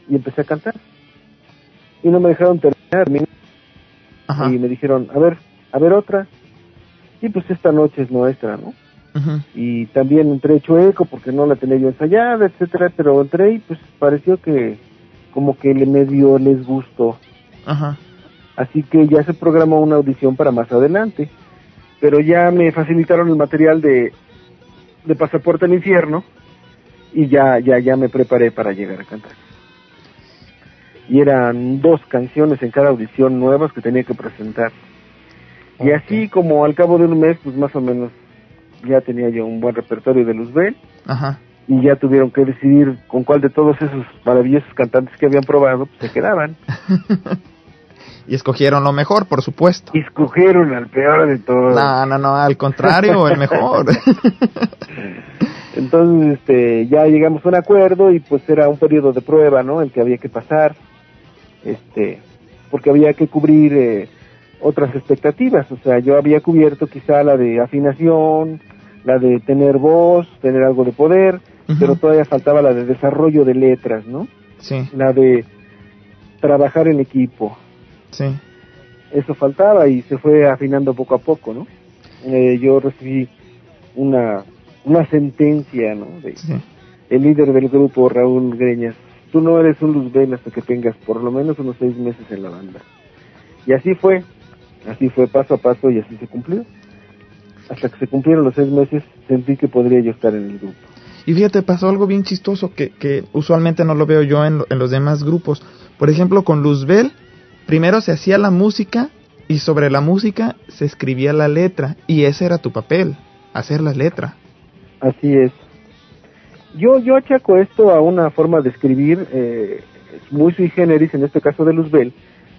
y empecé a cantar. Y no me dejaron terminar, y me dijeron, a ver, a ver otra. Y pues esta noche es nuestra, ¿no? y también entré chueco porque no la tenía yo ensayada, etcétera, pero entré y pues pareció que como que le medio les gustó. Ajá. Así que ya se programó una audición para más adelante, pero ya me facilitaron el material de, de Pasaporte al Infierno y ya, ya, ya me preparé para llegar a cantar. Y eran dos canciones en cada audición nuevas que tenía que presentar. Y así como al cabo de un mes, pues más o menos ya tenía yo un buen repertorio de Luzbel. Ajá. Y ya tuvieron que decidir con cuál de todos esos maravillosos cantantes que habían probado pues, se quedaban. (laughs) y escogieron lo mejor, por supuesto. Y escogieron al peor de todos. No, no, no, al contrario, (laughs) el mejor. (laughs) Entonces, este, ya llegamos a un acuerdo y pues era un periodo de prueba, ¿no? El que había que pasar, este, porque había que cubrir eh, otras expectativas, o sea, yo había cubierto quizá la de afinación, la de tener voz, tener algo de poder, pero todavía faltaba la de desarrollo de letras, ¿no? Sí. La de trabajar en equipo. Sí. Eso faltaba y se fue afinando poco a poco, ¿no? Eh, yo recibí una, una sentencia, ¿no? De, El líder del grupo, Raúl Greñas, tú no eres un Luzbel hasta que tengas por lo menos unos seis meses en la banda. Y así fue, así fue paso a paso y así se cumplió hasta que se cumplieron los seis meses, sentí que podría yo estar en el grupo. Y fíjate, pasó algo bien chistoso que, que usualmente no lo veo yo en, en, los demás grupos. Por ejemplo, con Luzbel, primero se hacía la música y sobre la música se escribía la letra. Y ese era tu papel, hacer la letra. Así es. Yo, yo achaco esto a una forma de escribir eh, muy sui generis, en este caso de Luzbel,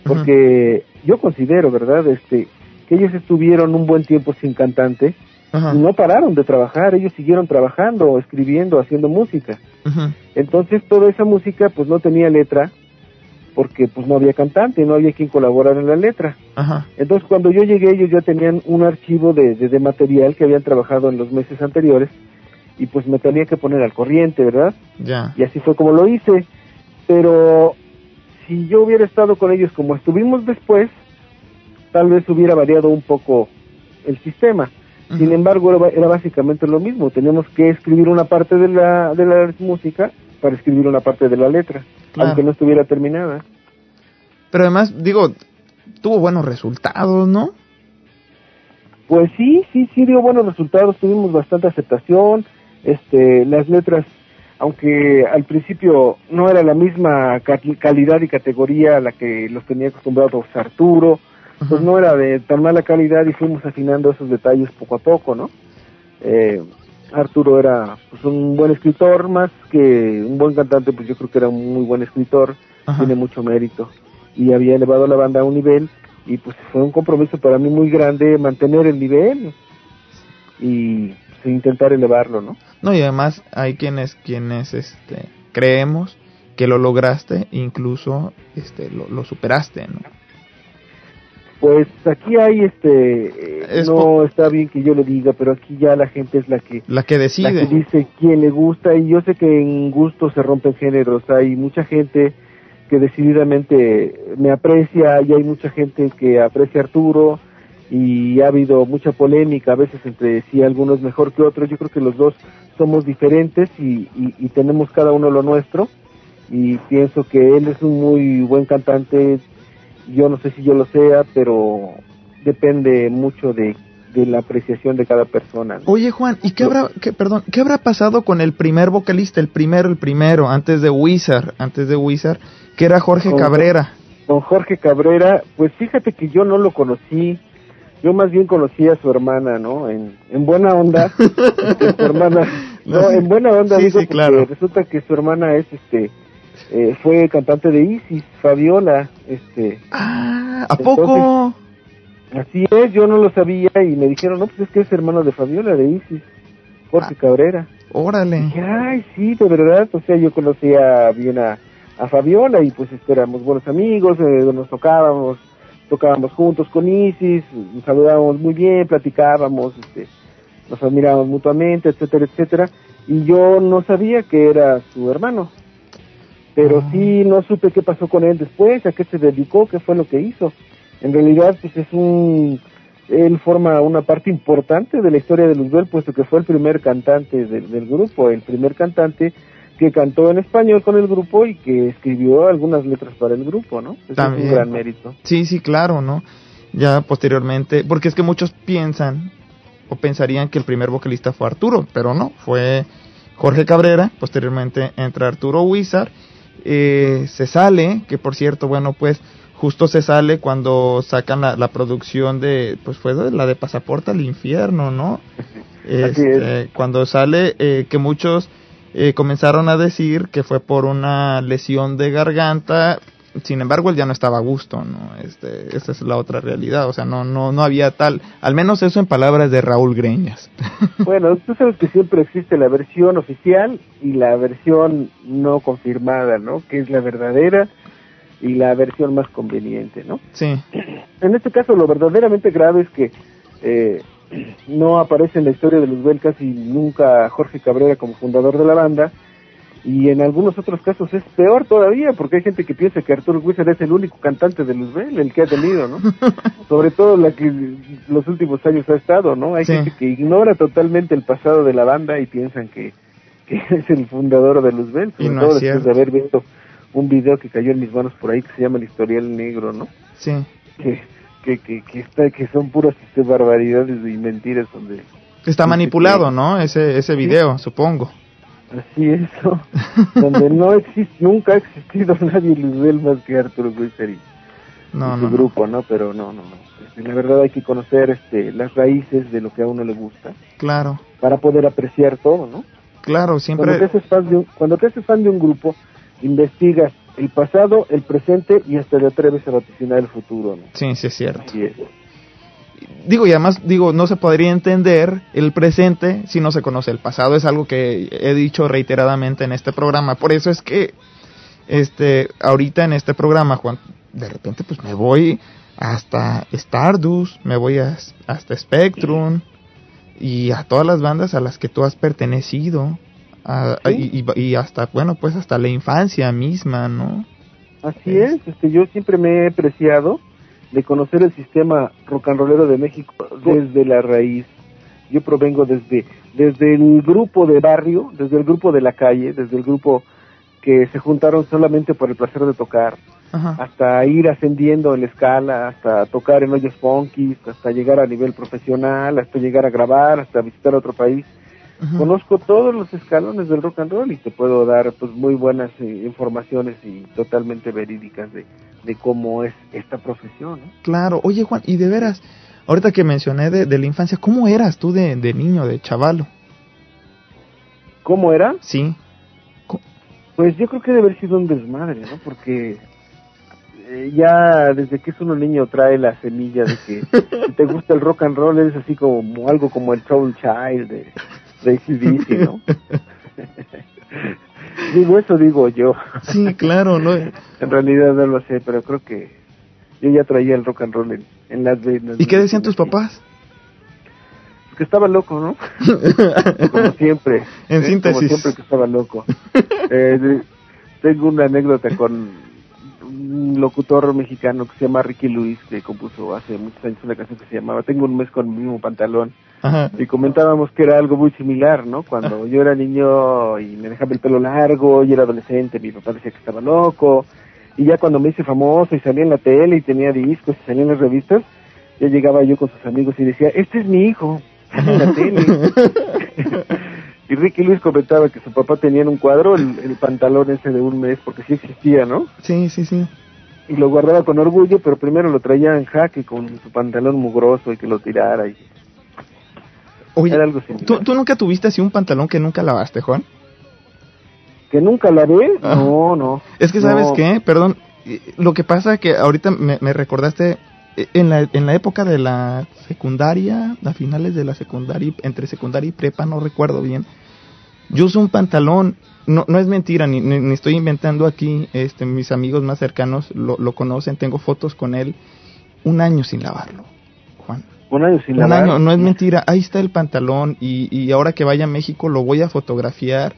porque yo considero, ¿verdad? Este, que ellos estuvieron un buen tiempo sin cantante y no pararon de trabajar, ellos siguieron trabajando, escribiendo, haciendo música. Entonces toda esa música pues no tenía letra porque pues no había cantante, no había quien colaborar en la letra. Entonces cuando yo llegué ellos ya tenían un archivo de, de, material que habían trabajado en los meses anteriores y pues me tenía que poner al corriente, ¿verdad? Ya. Y así fue como lo hice. Pero si yo hubiera estado con ellos como estuvimos después, tal vez hubiera variado un poco el sistema. Sin embargo, era, básicamente lo mismo. Teníamos que escribir una parte de la, de la música para escribir una parte de la letra. aunque no estuviera terminada. Pero además, digo, tuvo buenos resultados, ¿no? Pues sí, sí, sí dio buenos resultados, tuvimos bastante aceptación, este, las letras, aunque al principio no era la misma calidad y categoría a la que los tenía acostumbrados Arturo, pues no era de tan mala calidad y fuimos afinando esos detalles poco a poco, ¿no? Eh, Arturo era pues, un buen escritor, más que un buen cantante, pues yo creo que era un muy buen escritor, tiene mucho mérito y había elevado la banda a un nivel y pues fue un compromiso para mí muy grande mantener el nivel y intentar elevarlo, ¿no? No, y además hay quienes quienes este creemos que lo lograste, incluso este lo, lo superaste, ¿no? Pues aquí hay este no está bien que yo le diga, pero aquí ya la gente es la que la que decide, la que dice quién le gusta y yo sé que en gusto se rompen géneros, hay mucha gente que decididamente me aprecia y hay mucha gente que aprecia a Arturo y ha habido mucha polémica a veces entre si alguno es mejor que otro. Yo creo que los dos somos diferentes y, y, tenemos cada uno lo nuestro y pienso que él es un muy buen cantante. Yo no sé si yo lo sea, pero depende mucho de, de la apreciación de cada persona. Oye Juan, ¿y qué habrá, qué, perdón, qué habrá pasado con el primer vocalista, el primero, el primero, antes de Wizard, antes de Wizard? que era Jorge Cabrera. Con Jorge Cabrera, pues fíjate que yo no lo conocí, yo más bien conocí a su hermana, ¿no? En, en buena onda, (laughs) este, su hermana, no, en buena onda, sí, sí, claro. resulta que su hermana es, este, eh, fue cantante de Isis, Fabiola, este. Ah, ¿a poco? Así es, yo no lo sabía y me dijeron, no, pues es que es hermano de Fabiola, de Isis, Jorge ah, Cabrera. Órale. ay, sí, de verdad, o sea, yo conocía bien a a Fabiola y pues éramos buenos amigos, eh, nos tocábamos, tocábamos juntos con Isis, nos saludábamos muy bien, platicábamos, este, nos admirábamos mutuamente, etcétera, etcétera, y yo no sabía que era su hermano, pero ah. sí no supe qué pasó con él después, a qué se dedicó, qué fue lo que hizo. En realidad, pues es un, él forma una parte importante de la historia de Luzbel, puesto que fue el primer cantante del grupo, el primer cantante que cantó en español con el grupo y que escribió algunas letras para el grupo, ¿no? es un gran mérito. Sí, sí, claro, ¿no? Ya posteriormente, porque es que muchos piensan o pensarían que el primer vocalista fue Arturo, pero no, fue Jorge Cabrera, posteriormente entra Arturo Wizard, eh, se sale, que por cierto, bueno, pues justo se sale cuando sacan la, producción de, pues fue la de Pasaporte al Infierno, ¿no? (laughs) Este, cuando sale, eh, que muchos eh, comenzaron a decir que fue por una lesión de garganta. Sin embargo, él ya no estaba a gusto, ¿no? Este, esa es la otra realidad, o sea, no, no, no había tal, al menos eso en palabras de Raúl Greñas. (laughs) Bueno, tú sabes que siempre existe la versión oficial y la versión no confirmada, ¿no? Que es la verdadera y la versión más conveniente, ¿no? Sí. En este caso, lo verdaderamente grave es que eh, no aparece en la historia de Luzbel casi nunca Jorge Cabrera como fundador de la banda y en algunos otros casos es peor todavía porque hay gente que piensa que Arturo Wizard es el único cantante de Luzbel, el que ha tenido, ¿no? (laughs) Sobre todo la que los últimos años ha estado, ¿no? Hay gente que ignora totalmente el pasado de la banda y piensan que, que (laughs) es el fundador de Luzbel, sobre todo después de haber visto un video que cayó en mis manos por ahí que se llama El Historial Negro, ¿no? Sí. Que que, que, que, está, que son puras este, barbaridades y mentiras donde... Está manipulado, ¿no? Ese, ese video, supongo. Así es, (laughs) donde no existe, nunca ha existido (laughs) nadie Luzbel más que Arturo Guizar y, no, su grupo, ¿no? Pero no, no, no. Este, la verdad hay que conocer este, las raíces de lo que a uno le gusta. Claro. Para poder apreciar todo, ¿no? Claro, siempre... Cuando te haces fan de un, cuando te haces fan de un grupo, investigas el pasado, el presente y hasta te atreves a vaticinar el futuro. ¿no? Sí, sí es cierto. Digo, y además, digo, no se podría entender el presente si no se conoce el pasado. Es algo que he dicho reiteradamente en este programa. Por eso es que, este, ahorita en este programa, Juan, de repente pues me voy hasta Stardust, me voy hasta Spectrum y a todas las bandas a las que tú has pertenecido y, hasta, bueno, pues hasta la infancia misma, ¿no? Así es, este, yo siempre me he apreciado de conocer el sistema rock and rollero de México desde la raíz. Yo provengo desde, desde el grupo de barrio, desde el grupo de la calle, desde el grupo que se juntaron solamente por el placer de tocar, hasta ir ascendiendo en la escala, hasta tocar en hoyos funky, hasta llegar a nivel profesional, hasta llegar a grabar, hasta visitar otro país. Conozco todos los escalones del rock and roll y te puedo dar pues muy buenas eh, informaciones y totalmente verídicas de, de cómo es esta profesión. Claro, oye Juan, y de veras, ahorita que mencioné de, de la infancia, ¿cómo eras tú de, de niño, de chavalo? ¿Cómo era? Sí. Pues yo creo que debe haber sido un desmadre, ¿no? Porque eh, ya desde que es uno niño trae la semilla de que (laughs) si te gusta el rock and roll es así como algo como el Trouble Child de ¿no? (laughs) digo, eso digo yo. Sí, claro, ¿no? en realidad no lo sé, pero creo que yo ya traía el rock and roll en, en las venas. ¿Y qué decían tus papás? que estaba loco, ¿no? (laughs) como siempre. En ¿eh? síntesis. Como siempre que estaba loco. Eh, tengo una anécdota con un locutor mexicano que se llama Ricky Luis, que compuso hace muchos años una canción que se llamaba Tengo un mes con mi mismo pantalón. Y comentábamos que era algo muy similar, ¿no? Cuando yo era niño y me dejaba el pelo largo y era adolescente, mi papá decía que estaba loco. Y ya cuando me hice famoso y salía en la tele y tenía discos y salía en las revistas, ya llegaba yo con sus amigos y decía, este es mi hijo en la (laughs) tele. y Ricky Luis comentaba que su papá tenía en un cuadro el, pantalón ese de un mes, porque sí existía, ¿no? Sí, sí, sí. Y lo guardaba con orgullo, pero primero lo traía en jaque con su pantalón mugroso y que lo tirara. Y... Oye, Era algo ¿tú, ¿tú, nunca tuviste así un pantalón que nunca lavaste, Juan? ¿Que nunca lavé? Ah. No, no. Es que, ¿sabes qué? Perdón, lo que pasa que ahorita me, me recordaste en la, en la época de la secundaria, a finales de la secundaria, entre secundaria y prepa, no recuerdo bien, yo uso un pantalón, no, no es mentira, ni, ni, estoy inventando aquí, este, mis amigos más cercanos lo, lo, conocen, tengo fotos con él, un año sin lavarlo, Juan. Un año sin lavarlo. Un año, no es mentira, ahí está el pantalón y, y ahora que vaya a México lo voy a fotografiar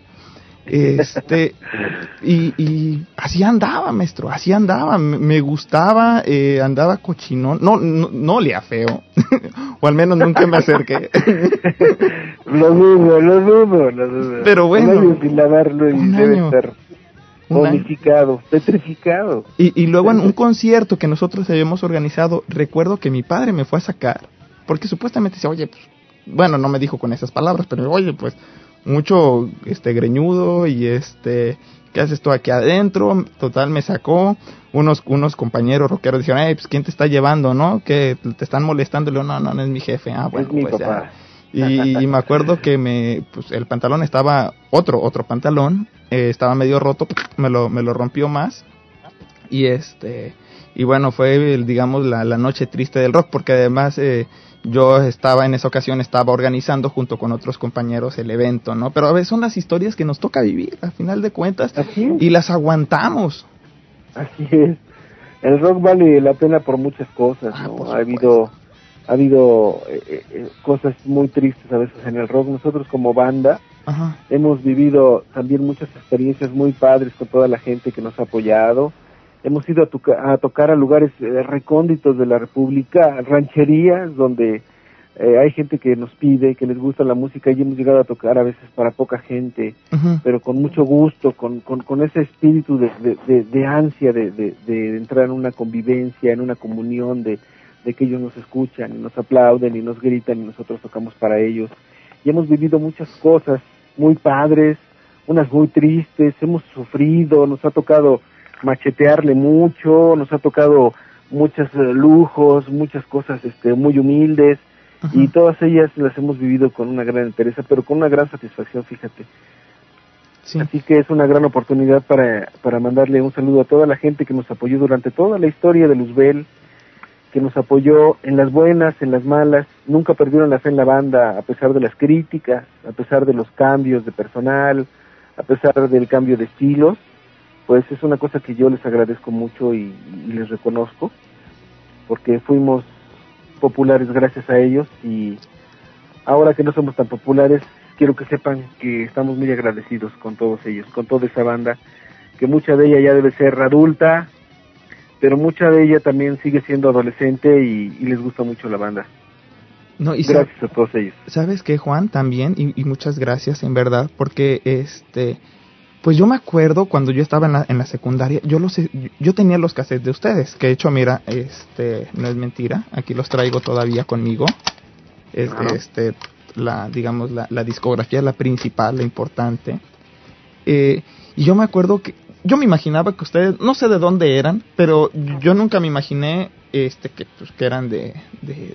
este, (laughs) y, y así andaba, maestro, así andaba, me, gustaba, eh, andaba cochinón, no, no, no olía feo, (laughs) o al menos nunca me acerqué. (laughs) lo dudo, lo dudo, lo dudo. Pero bueno. Un año sin lavarlo y debe estar momificado, petrificado. Y, y luego en un concierto que nosotros habíamos organizado, recuerdo que mi padre me fue a sacar, porque supuestamente decía, oye, pues, bueno, no me dijo con esas palabras, pero oye, pues, mucho este greñudo y este ¿qué haces tú aquí adentro? Total me sacó unos unos compañeros rockeros dijeron, "Hey, pues quién te está llevando, ¿no? Que te están molestando." Le "No, no, no es mi jefe." Ah, bueno, pues ya. Y, me acuerdo que me pues el pantalón estaba otro otro pantalón, eh, estaba medio roto, me lo me lo rompió más. Y este y bueno, fue digamos la, la noche triste del rock porque además eh, yo estaba en esa ocasión, estaba organizando junto con otros compañeros el evento, ¿no? Pero a veces son las historias que nos toca vivir, a final de cuentas, y las aguantamos. Así es. El rock vale la pena por muchas cosas, ah. Ha habido, ha habido eh, eh, cosas muy tristes a veces en el rock. Nosotros como banda hemos vivido también muchas experiencias muy padres con toda la gente que nos ha apoyado hemos ido a, tocar a lugares eh, recónditos de la República, rancherías donde eh, hay gente que nos pide, que les gusta la música y hemos llegado a tocar a veces para poca gente, pero con mucho gusto, con, con, ese espíritu de, de, ansia de, de, entrar en una convivencia, en una comunión, de, de que ellos nos escuchan y nos aplauden y nos gritan y nosotros tocamos para ellos. Y hemos vivido muchas cosas muy padres, unas muy tristes, hemos sufrido, nos ha tocado machetearle mucho, nos ha tocado muchos eh, lujos, muchas cosas este, muy humildes y todas ellas las hemos vivido con una gran interés, pero con una gran satisfacción, fíjate. Así que es una gran oportunidad para, para mandarle un saludo a toda la gente que nos apoyó durante toda la historia de Luzbel, que nos apoyó en las buenas, en las malas, nunca perdieron la fe en la banda a pesar de las críticas, a pesar de los cambios de personal, a pesar del cambio de estilos pues es una cosa que yo les agradezco mucho y, les reconozco, porque fuimos populares gracias a ellos y ahora que no somos tan populares, quiero que sepan que estamos muy agradecidos con todos ellos, con toda esa banda, que mucha de ella ya debe ser adulta, pero mucha de ella también sigue siendo adolescente y, les gusta mucho la banda. No, y gracias a todos ellos. ¿Sabes qué, Juan? También, y, y muchas gracias, en verdad, porque este pues yo me acuerdo cuando yo estaba en la, en la secundaria, yo los, yo tenía los cassettes de ustedes, que de hecho, mira, este, no es mentira, aquí los traigo todavía conmigo. Este, la, digamos, la, la discografía, la principal, la importante. Eh, y yo me acuerdo que, yo me imaginaba que ustedes, no sé de dónde eran, pero yo nunca me imaginé, este, que, pues, que eran de, de,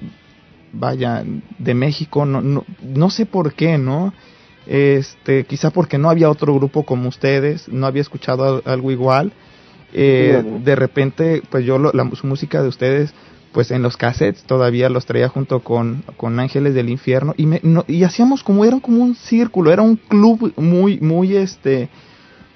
vaya, de México, no, no, no sé por qué, ¿no? Este quizá porque no había otro grupo como ustedes no había escuchado algo igual eh, de repente pues yo la música de ustedes pues en los cassettes todavía los traía junto con, con Ángeles del Infierno y me, y hacíamos como era como un círculo era un club muy muy este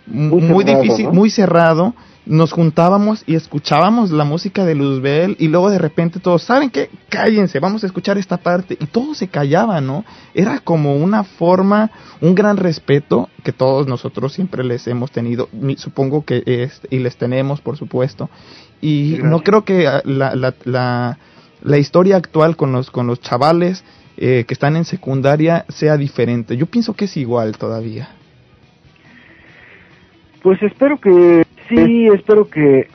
muy, difícil muy cerrado nos juntábamos y escuchábamos la música de Luzbel y luego de repente todos, ¿saben qué? Cállense, vamos a escuchar esta parte. Y todos se callaban, ¿no? Era como una forma, un gran respeto que todos nosotros siempre les hemos tenido, supongo que es, y les tenemos, por supuesto. Y no creo que la, la, la, la, historia actual con los, con los chavales eh, que están en secundaria sea diferente. Yo pienso que es igual todavía. Pues espero que Sí, espero que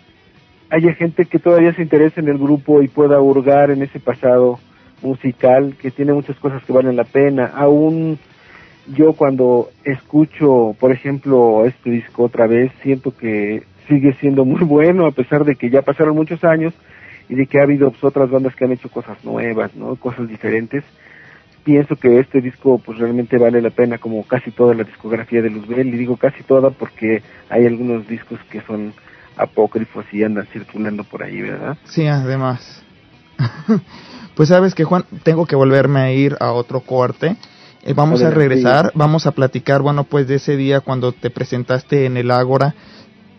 haya gente que todavía se interese en el grupo y pueda hurgar en ese pasado musical que tiene muchas cosas que valen la pena. Aún yo cuando escucho, por ejemplo, este disco otra vez, siento que sigue siendo muy (laughs) bueno a pesar de que ya pasaron muchos años y de que ha habido pues, otras bandas que han hecho cosas nuevas, ¿no? Cosas diferentes pienso que este disco pues realmente vale la pena como casi toda la discografía de Luzbel y digo casi toda porque hay algunos discos que son apócrifos y andan circulando por ahí, ¿verdad? Sí, además. (laughs) pues sabes que Juan, tengo que volverme a ir a otro corte. Eh, vamos a regresar, vamos a platicar, bueno, pues de ese día cuando te presentaste en el Ágora,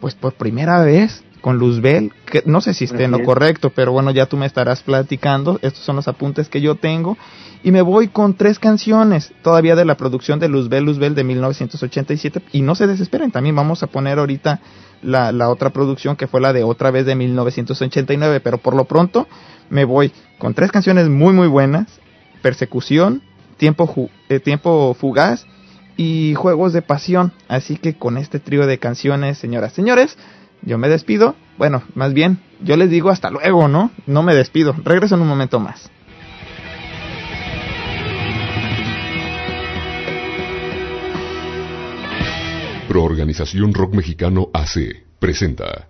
pues por primera vez con Luzbel, que no sé si esté en lo correcto, pero bueno, ya tú me estarás platicando, estos son los apuntes que yo tengo, y me voy con tres canciones, todavía de la producción de Luzbel, Luzbel de 1987, y no se desesperen, también vamos a poner ahorita la, la otra producción que fue la de otra vez de 1989, pero por lo pronto me voy con tres canciones muy muy buenas, Persecución, Tiempo, eh, tiempo Fugaz y Juegos de Pasión, así que con este trío de canciones, señoras, señores, yo me despido. Bueno, más bien, yo les digo hasta luego, ¿no? No me despido. Regreso en un momento más. Proorganización Rock Mexicano AC presenta.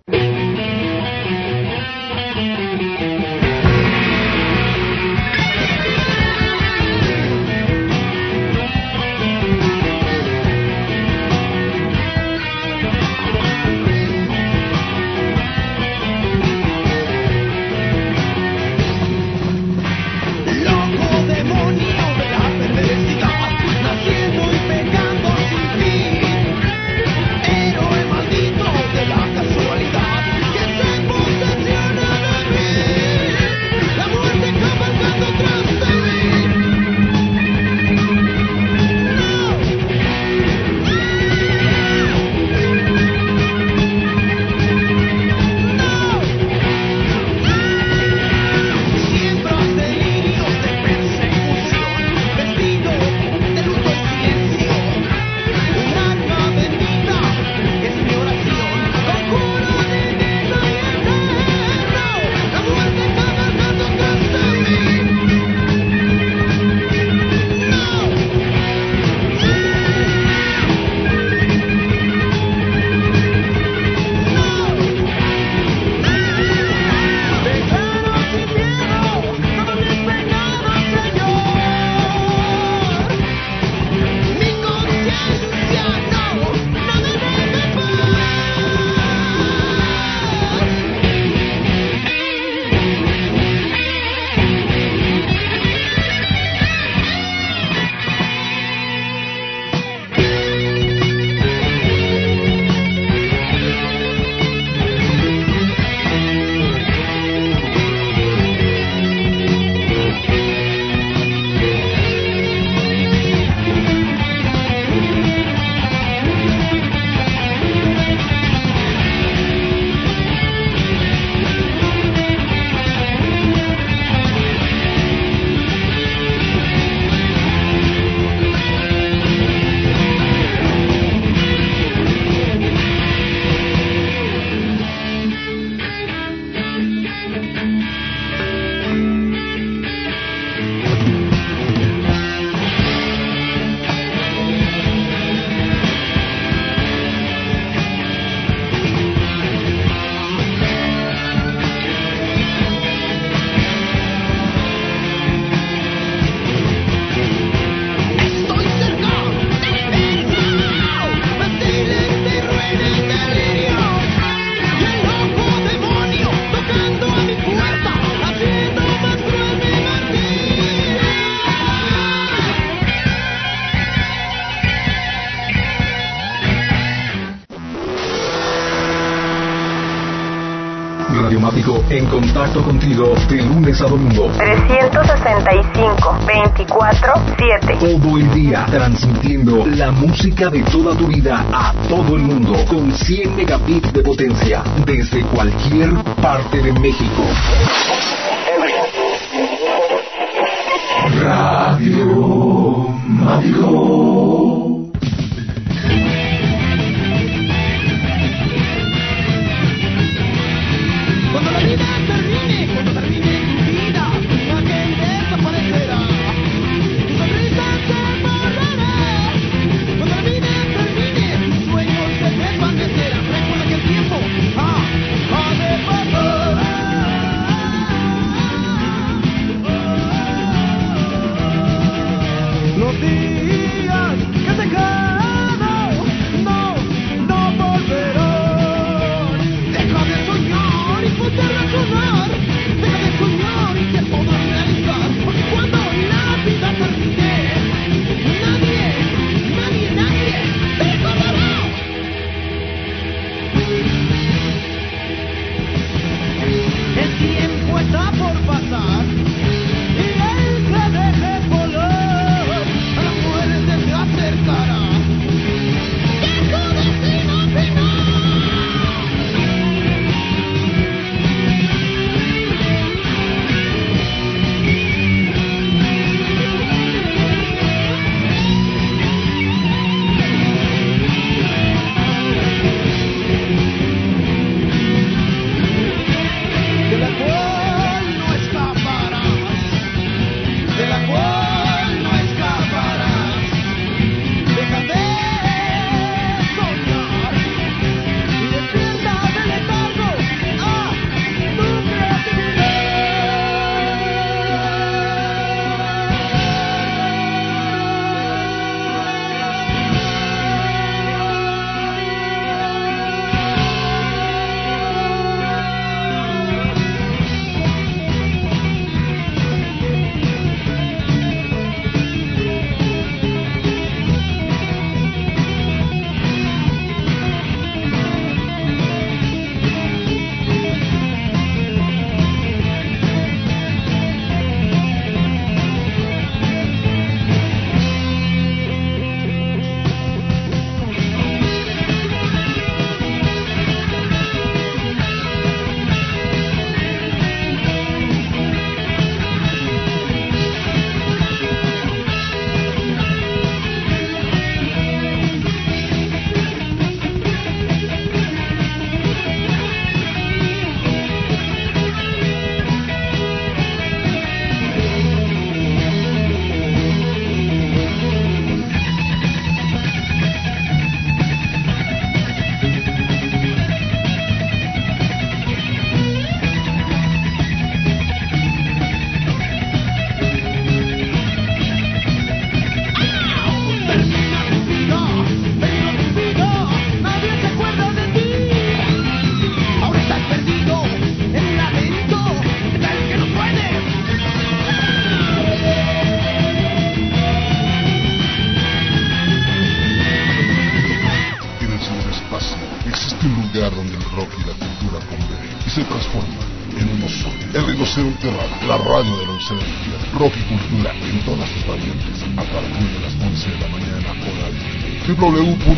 de lunes a domingo. 365, 24, 7. Todo el día transmitiendo la música de toda tu vida a todo el mundo con 100 megabits de potencia desde cualquier parte de México. Radio Mático.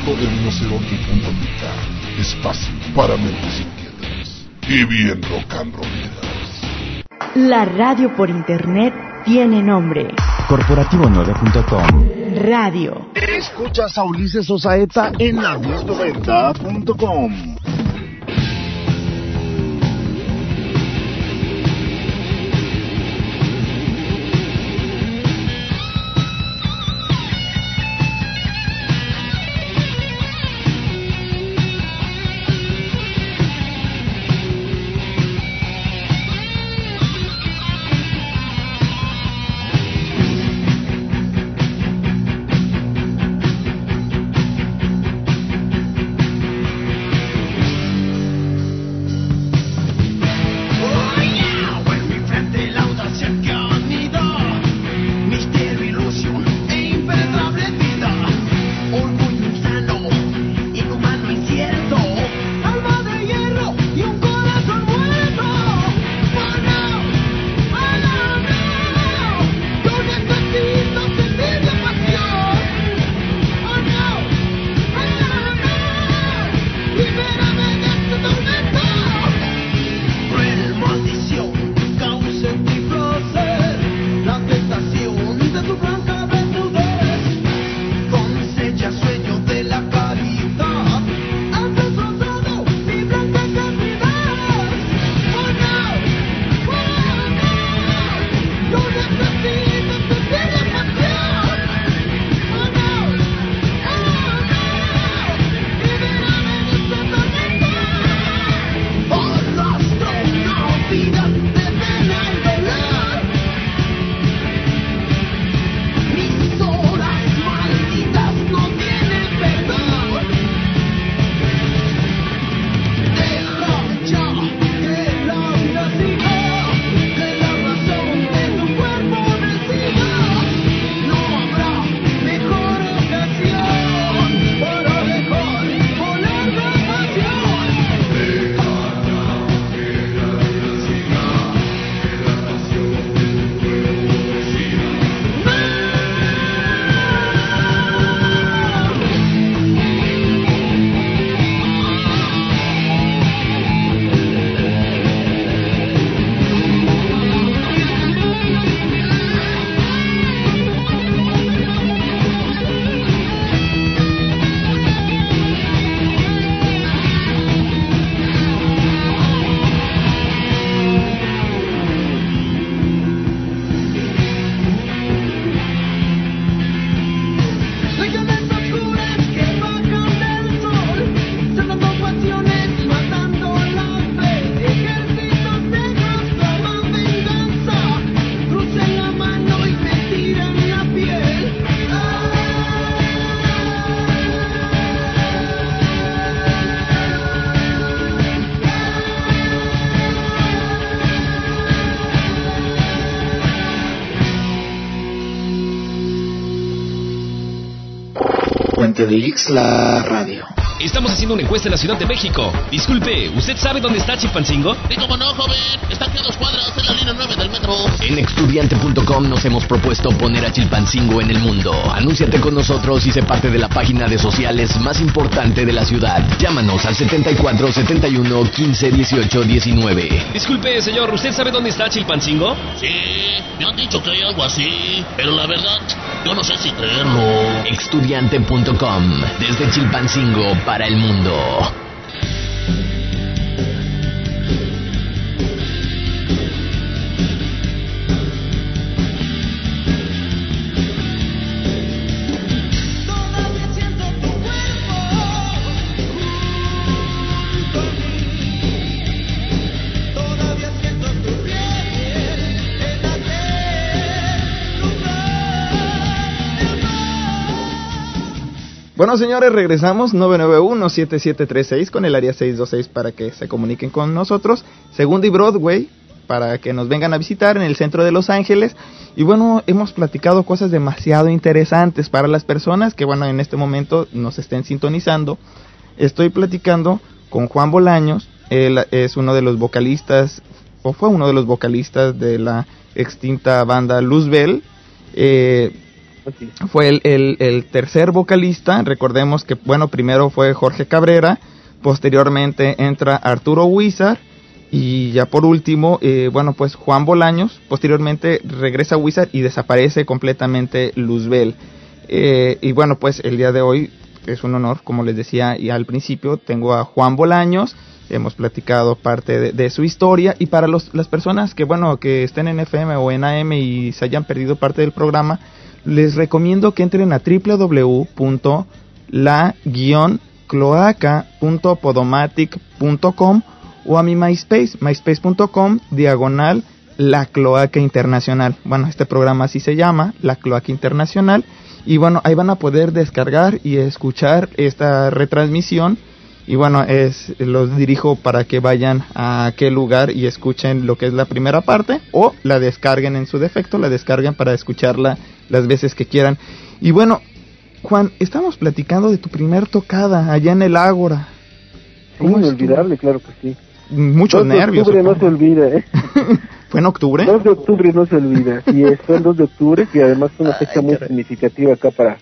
Mundo del Rinoceronte.pk Espacio para mentes inquietas y bien rock and rolleras. La radio por internet tiene nombre. Corporativo9.com Radio. Escuchas a Ulises Osaeta en la 1090.com. fuente de X, la radio. Estamos haciendo una encuesta en la Ciudad de México. Disculpe, ¿usted sabe dónde está Chilpancingo? Sí, cómo no, joven. Está aquí a dos cuadras, en la línea 9 del metro. En estudiante.com nos hemos propuesto poner a Chilpancingo en el mundo. Anúnciate con nosotros y sé parte de la página de sociales más importante de la ciudad. Llámanos al 74 71 15 18 19. Disculpe, señor, ¿usted sabe dónde está Chilpancingo? Sí, me han dicho que hay algo así, pero la verdad, yo no sé si creerlo. Estudiante.com, desde Chilpancingo para el mundo. Bueno, señores, regresamos 991-7736 con el área 626 para que se comuniquen con nosotros. Segundo y Broadway para que nos vengan a visitar en el centro de Los Ángeles. Y bueno, hemos platicado cosas demasiado interesantes para las personas que, bueno, en este momento nos estén sintonizando. Estoy platicando con Juan Bolaños. Él es uno de los vocalistas, o fue uno de los vocalistas de la extinta banda Luzbel. Eh, fue el, el, tercer vocalista, recordemos que, bueno, primero fue Jorge Cabrera, posteriormente entra Arturo Huizar y ya por último, eh, bueno, pues Juan Bolaños, posteriormente regresa Huizar y desaparece completamente Luzbel. Eh, y bueno, pues el día de hoy es un honor, como les decía y al principio, tengo a Juan Bolaños, hemos platicado parte de, de, su historia y para los, las personas que, bueno, que estén en FM o en AM y se hayan perdido parte del programa, les recomiendo que entren a www.la-cloaca.podomatic.com o a mi MySpace, myspace.com, diagonal La Cloaca Internacional. Bueno, este programa así se llama, La Cloaca Internacional. Y bueno, ahí van a poder descargar y escuchar esta retransmisión y bueno, es, los dirijo para que vayan a aquel lugar y escuchen lo que es la primera parte o la descarguen en su defecto, la descarguen para escucharla las veces que quieran. Y bueno, Juan, estamos platicando de tu primer tocada allá en el Ágora. Inolvidable, claro que sí. Muchos nervios. octubre no se olvida, ¿eh? (laughs) ¿Fue en octubre? 2 de octubre no se olvida, sí, fue el 2 de octubre, que además fue una fecha muy significativa acá para,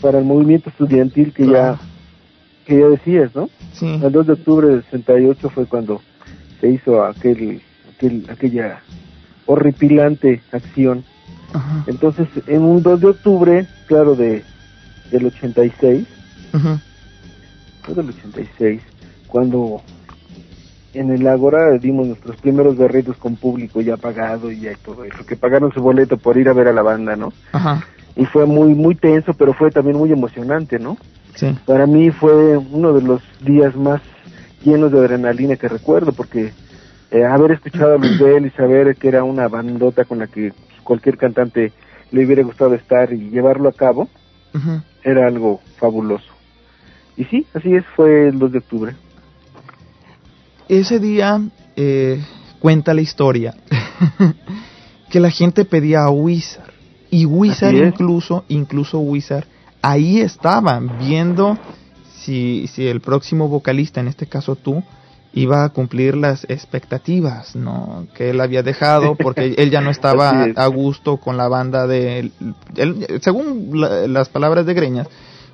para el movimiento estudiantil que ya que ya decías, ¿no? Sí. El 2 de octubre del 68 fue cuando se hizo aquel, aquel aquella horripilante acción. Entonces, en un 2 de octubre, claro, de del 86, Ajá. del 86, cuando en el Ágora dimos nuestros primeros berritos con público ya pagado y ya todo eso, que pagaron su boleto por ir a ver a la banda, ¿no? Ajá. Y fue muy, muy tenso, pero fue también muy emocionante, ¿no? Para mí fue uno de los días más llenos de adrenalina que recuerdo, porque eh, haber escuchado a Luis y saber que era una bandota con la que cualquier cantante le hubiera gustado estar y llevarlo a cabo, era algo fabuloso. Y sí, así es, fue el 2 de octubre. Ese día eh, cuenta la historia (laughs) que la gente pedía a Wizard y Wizard incluso, incluso Wizard ahí estaban viendo si, si el próximo vocalista, en este caso tú, iba a cumplir las expectativas, ¿no? Que él había dejado porque (laughs) él ya no estaba a gusto con la banda de... Él, según las palabras de Greñas,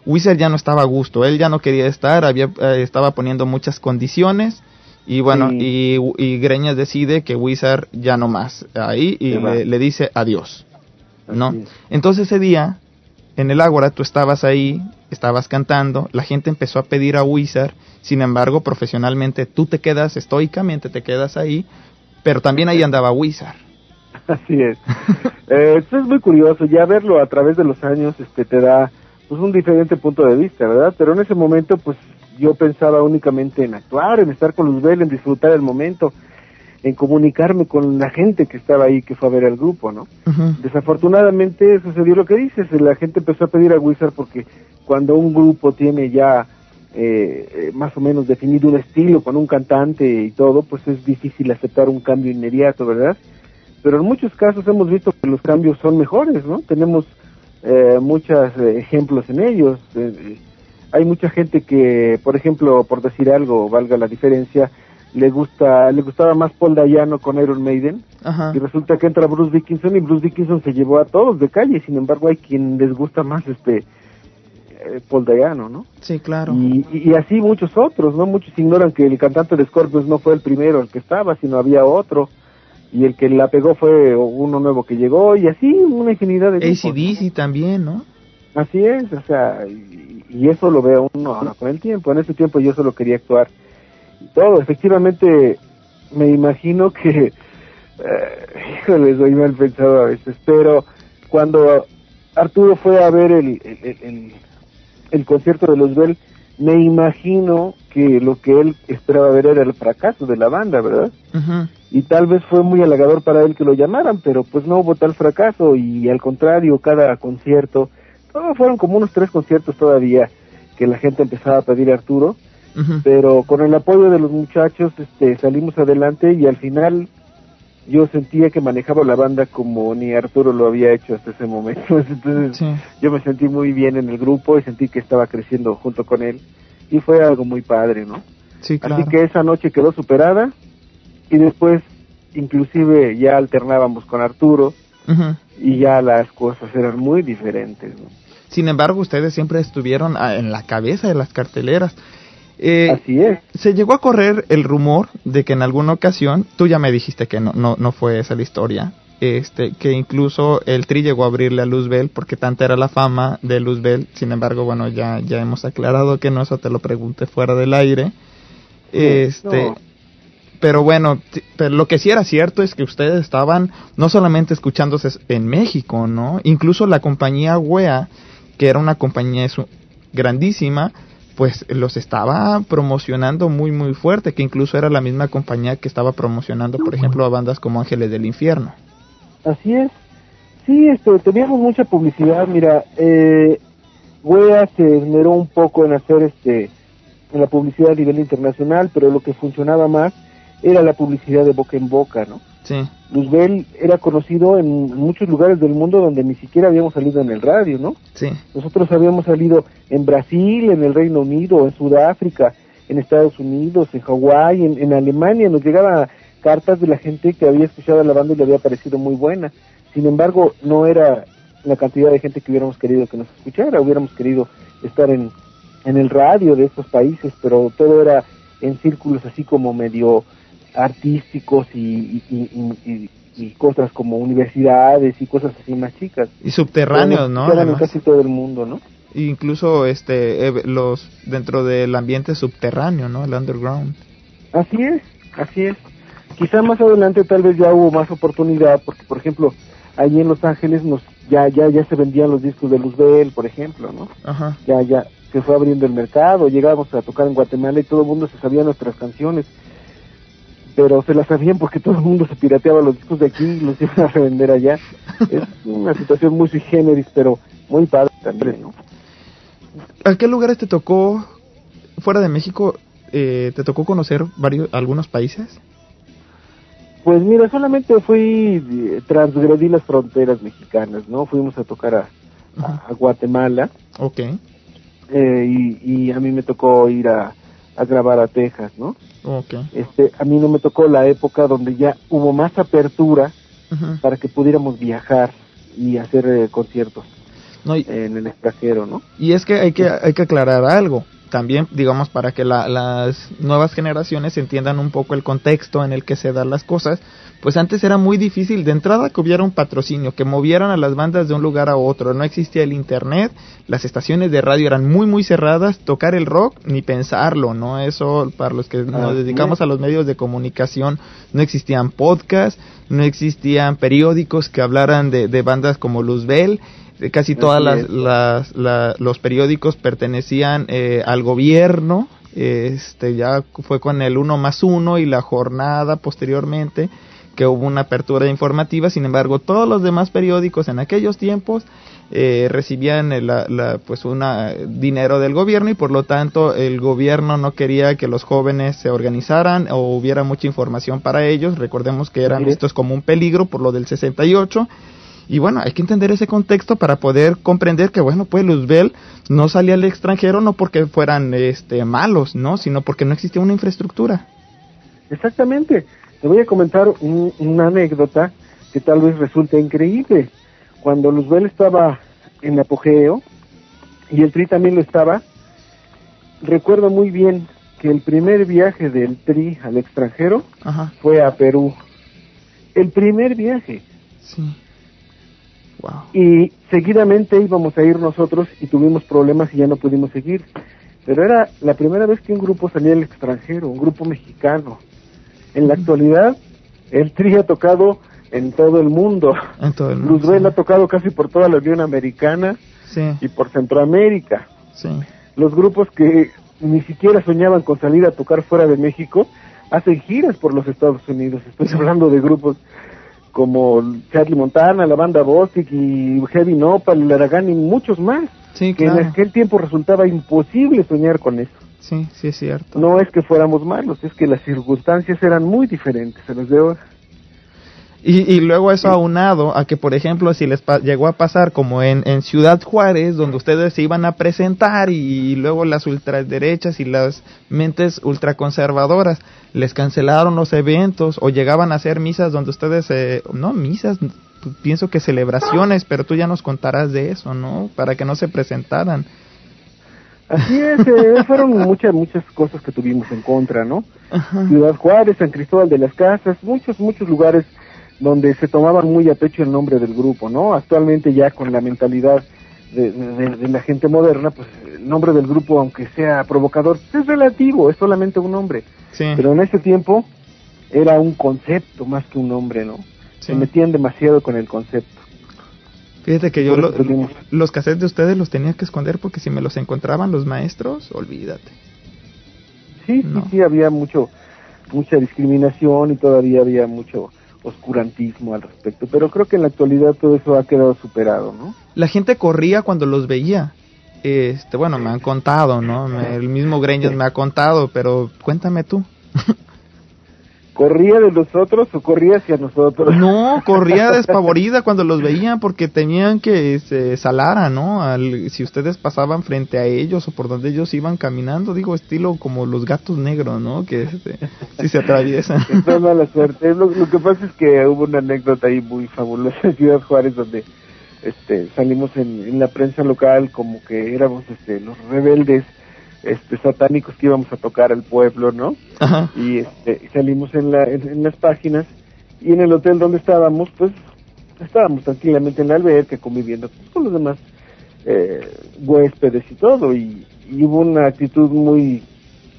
Wizard ya no estaba a gusto, él ya no quería estar, había, eh, estaba poniendo muchas condiciones y bueno, y, y, Greñas decide que Wizard ya no más ahí y le, le, dice adiós, ¿no? Entonces ese día en el Ágora tú estabas ahí, estabas cantando, la gente empezó a pedir a Wizard, sin embargo, profesionalmente tú te quedas, estoicamente te quedas ahí, pero también ahí andaba Wizard. (laughs) Así es. eh, esto es muy curioso, ya verlo a través de los años este, te da pues un diferente punto de vista, ¿verdad? Pero en ese momento pues yo pensaba únicamente en actuar, en estar con Luzbel, en disfrutar el momento en comunicarme con la gente que estaba ahí, que fue a ver al grupo, ¿no? Desafortunadamente sucedió lo que dices, la gente empezó a pedir a Wizard porque cuando un grupo tiene ya eh, eh, más o menos definido un estilo con un cantante y todo, pues es difícil aceptar un cambio inmediato, ¿verdad? Pero en muchos casos hemos visto que los cambios son mejores, ¿no? Tenemos eh, muchos ejemplos en ellos. Eh, hay mucha gente que, por ejemplo, por decir algo, valga la diferencia, le gusta le gustaba más Paul Dayano con Iron Maiden y resulta que entra Bruce Dickinson y Bruce Dickinson se llevó a todos de calle sin embargo hay quien les gusta más este eh, no sí claro. Y, y, así muchos otros no muchos ignoran que el cantante de Scorpions no fue el primero el que estaba sino había otro. Y el que la pegó fue uno nuevo que llegó y así una infinidad de ACDC también no así es o sea y, y eso lo veo uno ahora con el tiempo. En ese tiempo yo solo quería actuar todo. Efectivamente, me imagino que, (laughs) eh, híjole, soy mal pensado a veces, pero cuando Arturo fue a ver el, el, el, concierto de los Bell, me imagino que lo que él esperaba ver era el fracaso de la banda, ¿verdad? Y tal vez fue muy halagador para él que lo llamaran, pero pues no hubo tal fracaso y al contrario, cada concierto, todos fueron como unos tres conciertos todavía que la gente empezaba a pedir a Arturo pero con el apoyo de los muchachos este, salimos adelante y al final yo sentía que manejaba la banda como ni Arturo lo había hecho hasta ese momento. (laughs) Entonces yo me sentí muy bien en el grupo y sentí que estaba creciendo junto con él y fue algo muy padre, ¿no? Sí, Así que esa noche quedó superada y después inclusive ya alternábamos con Arturo y ya las cosas eran muy diferentes, ¿no? Sin embargo, ustedes siempre estuvieron ah, en la cabeza de las carteleras. Eh, Así es. Se llegó a correr el rumor de que en alguna ocasión, tú ya me dijiste que no, no, no fue esa la historia, este, que incluso el Tri llegó a abrirle a Luzbel porque tanta era la fama de Luzbel. Sin embargo, bueno, ya, ya hemos aclarado que no, eso te lo pregunté fuera del aire. este, pero bueno, pero lo que sí era cierto es que ustedes estaban no solamente escuchándose en México, ¿no? Incluso la compañía WEA, que era una compañía grandísima, pues los estaba promocionando muy muy fuerte, que incluso era la misma compañía que estaba promocionando, por ejemplo, a bandas como Ángeles del Infierno. Así es. Sí, esto, teníamos mucha publicidad, mira, eh, WEA se esmeró un poco en hacer este en la publicidad a nivel internacional, pero lo que funcionaba más era la publicidad de boca en boca, ¿no? Sí. Luzbel era conocido en muchos lugares del mundo donde ni siquiera habíamos salido en el radio, ¿no? Sí. Nosotros habíamos salido en Brasil, en el Reino Unido, en Sudáfrica, en Estados Unidos, en Hawái, en, Alemania. Nos llegaban cartas de la gente que había escuchado a la banda y le había parecido muy buena. Sin embargo, no era la cantidad de gente que hubiéramos querido que nos escuchara. Hubiéramos querido estar en, en el radio de estos países, pero todo era en círculos así como medio artísticos y, y, cosas como universidades y cosas así más chicas. Y subterráneos, ¿no? en casi todo el mundo, ¿no? Incluso este los dentro del ambiente subterráneo, ¿no? El underground. Así es, así es. Quizá más adelante tal vez ya hubo más oportunidad porque por ejemplo, allí en Los Ángeles nos ya ya ya se vendían los discos de Luzbel, por ejemplo, ¿no? Ajá. Ya ya se fue abriendo el mercado, llegábamos a tocar en Guatemala y todo el mundo se sabía nuestras canciones pero se las sabían porque todo el mundo se pirateaba los discos de aquí y los (laughs) iban a revender allá. es una situación muy sui generis, pero muy padre también, ¿no? ¿A qué lugares te tocó, fuera de México, eh, te tocó conocer varios, algunos países? Pues mira, solamente fui, eh, transgredí las fronteras mexicanas, ¿no? Fuimos a tocar a, a, Guatemala. Ok. Eh, y, y a mí me tocó ir a, a grabar a Texas, ¿no? Okay. Este, a mí no me tocó la época donde ya hubo más apertura para que pudiéramos viajar y hacer eh, conciertos en el extranjero, ¿no? Y es que hay que hay que aclarar algo también, digamos, para que las nuevas generaciones entiendan un poco el contexto en el que se dan las cosas, pues antes era muy difícil. De entrada que hubiera un patrocinio, que movieran a las bandas de un lugar a otro, no existía el internet, las estaciones de radio eran muy muy cerradas, tocar el rock ni pensarlo, ¿no? Eso para los que nos dedicamos a los medios de comunicación, no existían podcasts, no existían periódicos que hablaran de, de bandas como Luzbel, casi todas las, los periódicos pertenecían eh, al gobierno este ya fue con el uno más uno y la jornada posteriormente que hubo una apertura informativa. Sin embargo todos los demás periódicos en aquellos tiempos eh, recibían la, pues una dinero del gobierno y por lo tanto el gobierno no quería que los jóvenes se organizaran o hubiera mucha información para ellos. Recordemos que eran vistos como un peligro por lo del 68 Y bueno, hay que entender ese contexto para poder comprender que, bueno, pues Luzbel no salía al extranjero no porque fueran este, malos, ¿no? Sino porque no existía una infraestructura. Exactamente. Te voy a comentar una anécdota que tal vez resulte increíble. Cuando Luzbel estaba en apogeo, y el Tri también lo estaba, recuerdo muy bien que el primer viaje del Tri al extranjero fue a Perú. El primer viaje. Sí. Y seguidamente íbamos a ir nosotros y tuvimos problemas y ya no pudimos seguir. Pero era la primera vez que un grupo salía al extranjero, un grupo mexicano. En la actualidad, el Tri ha tocado en todo el mundo. En todo el mundo. ha tocado casi por toda la Unión Americana y por Centroamérica. Sí. Los grupos que ni siquiera soñaban con salir a tocar fuera de México hacen giras por los Estados Unidos. Estoy hablando de grupos como Charlie Montana, la banda Bostic y Heavy Nopal, Aragán y muchos más. que en aquel tiempo resultaba imposible soñar con eso. Sí, sí es cierto. No es que fuéramos malos, es que las circunstancias eran muy diferentes a las de ahora. Y, luego eso aunado a que, por ejemplo, si les llegó a pasar como en, en Ciudad Juárez, donde ustedes se iban a presentar y, luego las ultraderechas y las mentes ultraconservadoras les cancelaron los eventos o llegaban a hacer misas donde ustedes, eh, no misas, pienso que celebraciones, pero tú ya nos contarás de eso, ¿no? Para que no se presentaran. Así es, eh, (laughs) fueron muchas, muchas cosas que tuvimos en contra, ¿no? Ciudad Juárez, San Cristóbal de las Casas, muchos, muchos lugares donde se tomaban muy a pecho el nombre del grupo, ¿no? Actualmente ya con la mentalidad de, la gente moderna, pues el nombre del grupo, aunque sea provocador, es relativo, es solamente un nombre. Pero en ese tiempo era un concepto más que un nombre, ¿no? Se metían demasiado con el concepto. Fíjate que yo los cassettes de ustedes los tenía que esconder porque si me los encontraban los maestros, olvídate. Sí, sí, sí, había mucho, mucha discriminación y todavía había mucho oscurantismo al respecto, pero creo que en la actualidad todo eso ha quedado superado, ¿no? La gente corría cuando los veía. Este, bueno, me han contado, ¿no? el mismo Greñas me ha contado, pero cuéntame tú. (laughs) ¿Corría de los otros o corría hacia nosotros? No, corría (laughs) despavorida cuando los veían porque tenían que se salara, ¿no? Al, si ustedes pasaban frente a ellos o por donde ellos iban caminando, digo, estilo como los gatos negros, ¿no? Que este, si se atraviesan. Es mala suerte. Lo, que pasa es que hubo una anécdota ahí muy fabulosa en Ciudad Juárez donde este, salimos en, en la prensa local como que éramos este, los rebeldes este satánicos que íbamos a tocar al pueblo, ¿no? Y este, salimos en, la, en, las páginas y en el hotel donde estábamos, pues estábamos tranquilamente en la alberca conviviendo con los demás eh, huéspedes y todo. Y, hubo una actitud muy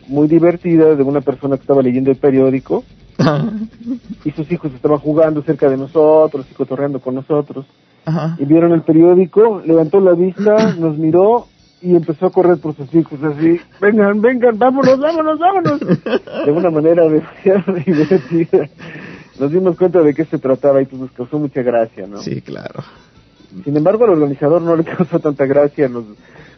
muy divertida de una persona que estaba leyendo el periódico y sus hijos estaban jugando cerca de nosotros y cotorreando con nosotros. Y vieron el periódico, levantó la vista, nos miró y empezó a correr por sus hijos así, vengan, vengan, vámonos, vámonos, vámonos, de una manera demasiado (laughs) divertida. Nos dimos cuenta de qué se trataba y pues nos causó mucha gracia, ¿no? Sí, claro. Sin embargo, al organizador no le causó tanta gracia, nos,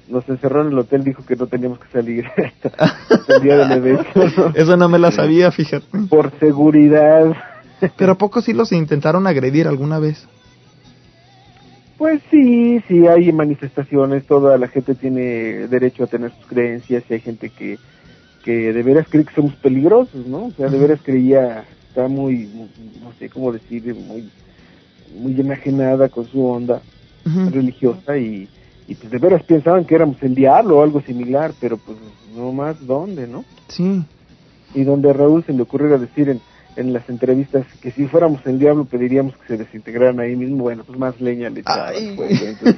nos encerró en el hotel, dijo que no teníamos que salir (laughs) el día del evento. (laughs) Eso no me la sabía, fíjate. Por seguridad. Pero ¿a poco sí los intentaron agredir alguna vez? Pues sí, sí hay manifestaciones, toda la gente tiene derecho a tener sus creencias y hay gente que, que de veras cree que somos peligrosos, ¿no? O sea, de veras creía, está muy, no sé cómo decir, muy, muy enajenada con su onda religiosa y, y pues de veras pensaban que éramos el diablo o algo similar, pero pues no más dónde, ¿no? Sí. Y donde a Raúl se le ocurriera decir en en las entrevistas que si fuéramos el diablo pediríamos que se desintegraran ahí mismo, bueno, pues más leña le echaban. Pues, (laughs)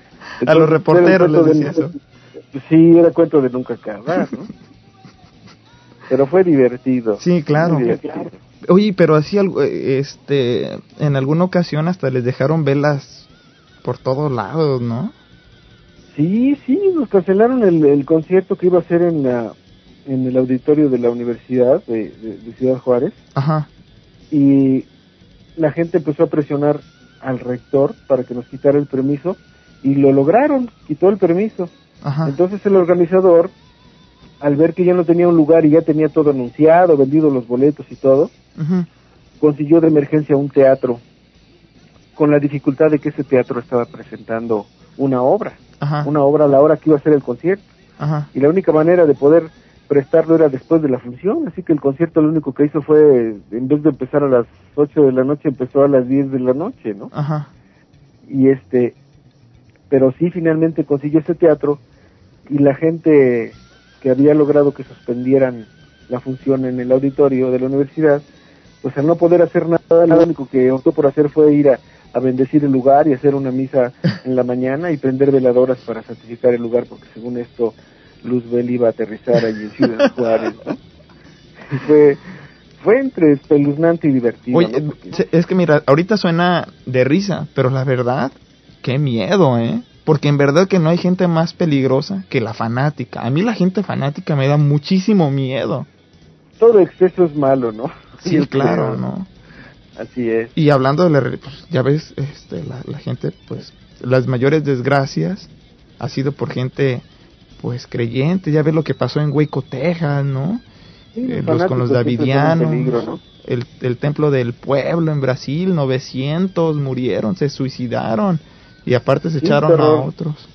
(laughs) a los reporteros les decía eso. Sí, era cuento de nunca acabar, ¿no? pero fue divertido. Sí, claro. Oye, pero así este, en alguna ocasión hasta les dejaron velas por todos lados, ¿no? Sí, sí, nos cancelaron el, el concierto que iba a ser en la en el auditorio de la Universidad de, Ciudad Juárez. Ajá. Y la gente empezó a presionar al rector para que nos quitara el permiso y lo lograron, quitó el permiso. Ajá. Entonces el organizador, al ver que ya no tenía un lugar y ya tenía todo anunciado, vendido los boletos y todo, consiguió de emergencia un teatro con la dificultad de que ese teatro estaba presentando una obra, una obra a la hora que iba a ser el concierto. Y la única manera de poder prestarlo era después de la función, así que el concierto lo único que hizo fue, en vez de empezar a las 8 de la noche, empezó a las 10 de la noche, ¿no? Ajá. Y este, pero sí finalmente consiguió ese teatro y la gente que había logrado que suspendieran la función en el auditorio de la universidad, pues al no poder hacer nada, lo único que optó por hacer fue ir a, a bendecir el lugar y hacer una misa en la mañana y prender veladoras para santificar el lugar, porque según esto Luzbel iba a aterrizar allí en Ciudad (laughs) Juárez, ¿no? fue, fue entre espeluznante y divertido. Oye, es que mira, ahorita suena de risa, pero la verdad, qué miedo, ¿eh? Porque en verdad que no hay gente más peligrosa que la fanática. A mí la gente fanática me da muchísimo miedo. Todo exceso es malo, ¿no? (laughs) Sí, claro, ¿no? Así es. Y hablando de la, pues, ya ves, este, la, la gente, pues, las mayores desgracias ha sido por gente pues creyente, ya ves lo que pasó en Hueco, Texas, ¿no? Eh, los, con los davidianos, el, el templo del pueblo en Brasil, 900 murieron, se suicidaron y aparte se echaron a otros.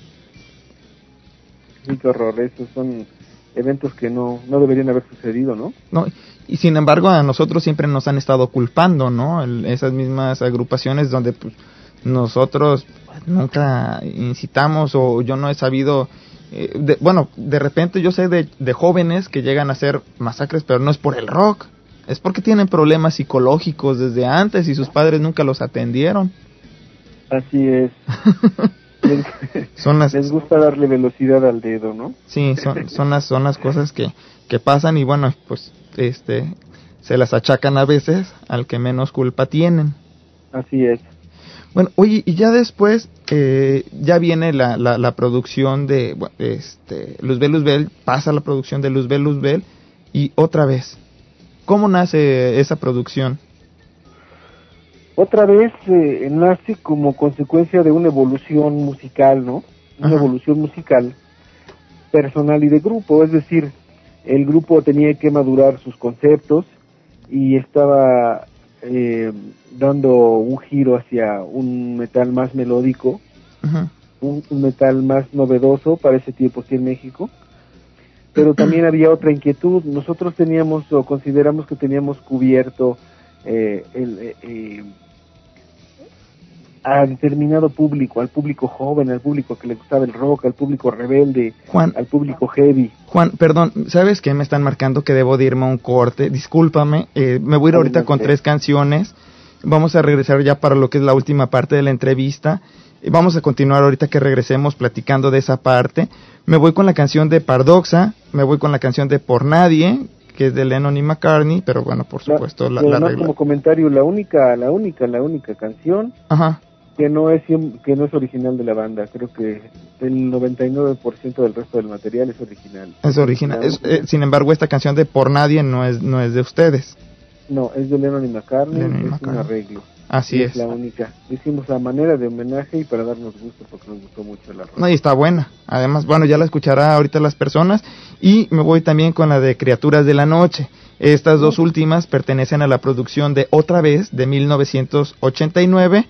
Sí, qué horror, esos son eventos que no, no deberían haber sucedido, ¿no? No, y sin embargo a nosotros siempre nos han estado culpando, ¿no? esas mismas agrupaciones donde pues, nosotros nunca incitamos o yo no he sabido eh, bueno, de repente yo sé de, de, jóvenes que llegan a hacer masacres, pero no es por el rock, es porque tienen problemas psicológicos desde antes y sus padres nunca los atendieron. Así es. (laughs) son las, les gusta darle velocidad al dedo, ¿no? Sí, son, son, las, son las cosas que, que pasan y bueno, pues este se las achacan a veces al que menos culpa tienen. Así es. Bueno, oye, y ya después eh, ya viene la, la, producción de este, Luzbel Luzbel, pasa la producción de Luzbel Luzbel y otra vez. ¿Cómo nace esa producción? Otra vez eh, nace como consecuencia de una evolución musical, ¿no? Una evolución musical personal y de grupo, es decir, el grupo tenía que madurar sus conceptos y estaba eh, dando un giro hacia un metal más melódico, un, metal más novedoso para ese tiempo aquí en México. Pero (clears throat) también había otra inquietud. Nosotros teníamos o consideramos que teníamos cubierto eh, el, eh, eh a determinado público, al público joven, al público que le gustaba el rock, al público rebelde, Juan, al público heavy. Juan, perdón, ¿sabes qué? Me están marcando que debo de irme a un corte. Discúlpame, eh, me voy a ir ahorita con tres canciones. Vamos a regresar ya para lo que es la última parte de la entrevista. Vamos a continuar ahorita que regresemos platicando de esa parte. Me voy con la canción de Pardoxa, me voy con la canción de Por Nadie, que es de Lennon y McCartney, pero bueno, por supuesto la, la, como comentario, la única, la única, la única canción Ajá que no es que no es original de la banda. Creo que el 99% del resto del material es original. Es original. Eh, sin embargo, esta canción de Por Nadie no es no es de ustedes. No, es de Lennon y McCartney, es un arreglo. Así es. Es la única. Hicimos a manera de homenaje y para darnos gusto porque nos gustó mucho la No, y está buena. Además, bueno, ya la escuchará ahorita las personas. Y me voy también con la de Criaturas de la Noche. Estas dos últimas pertenecen a la producción de Otra vez de 1989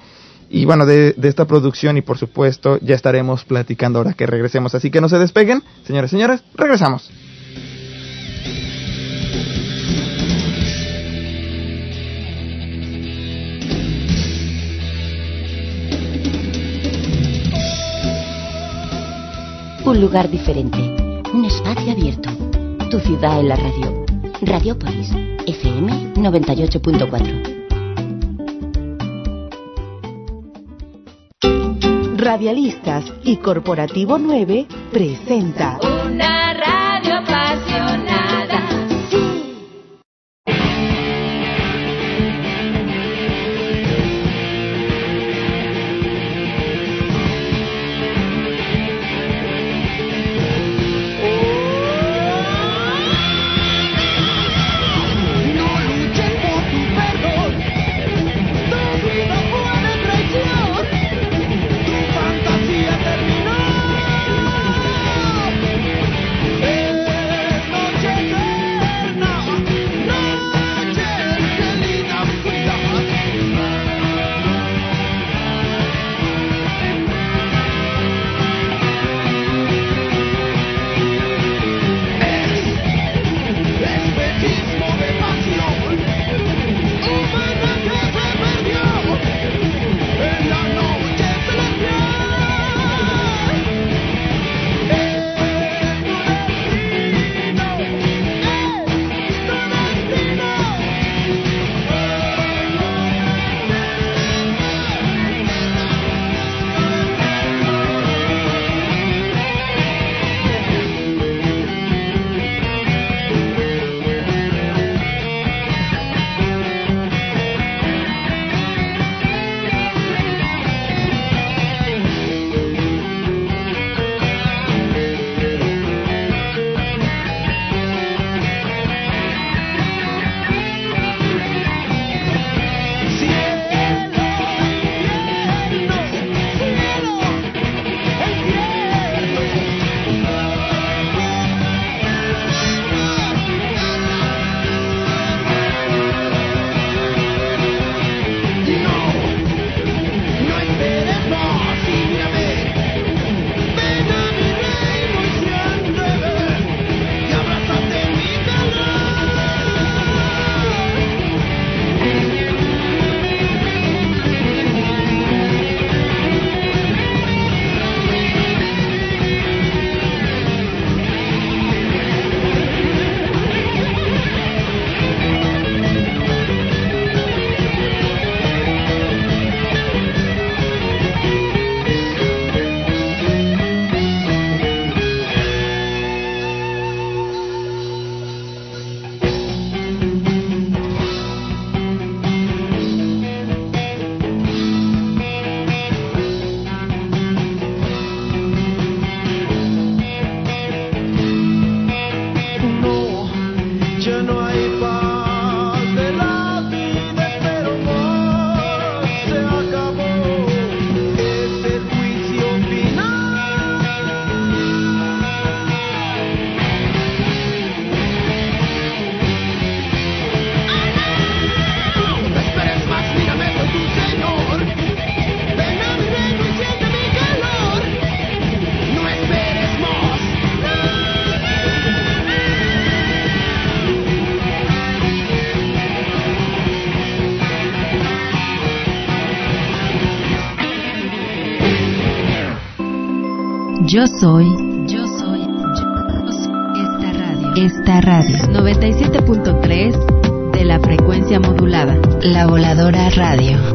y bueno, de, esta producción y por supuesto ya estaremos platicando ahora que regresemos. Así que no se despeguen, señores y señores, regresamos. Un lugar diferente, un espacio abierto, tu ciudad en la radio. Radiopolis, FM 98.4. Radialistas y Corporativo 9 presenta Yo soy, yo soy, yo soy esta radio. Esta radio 97.3 de la frecuencia modulada. La voladora radio.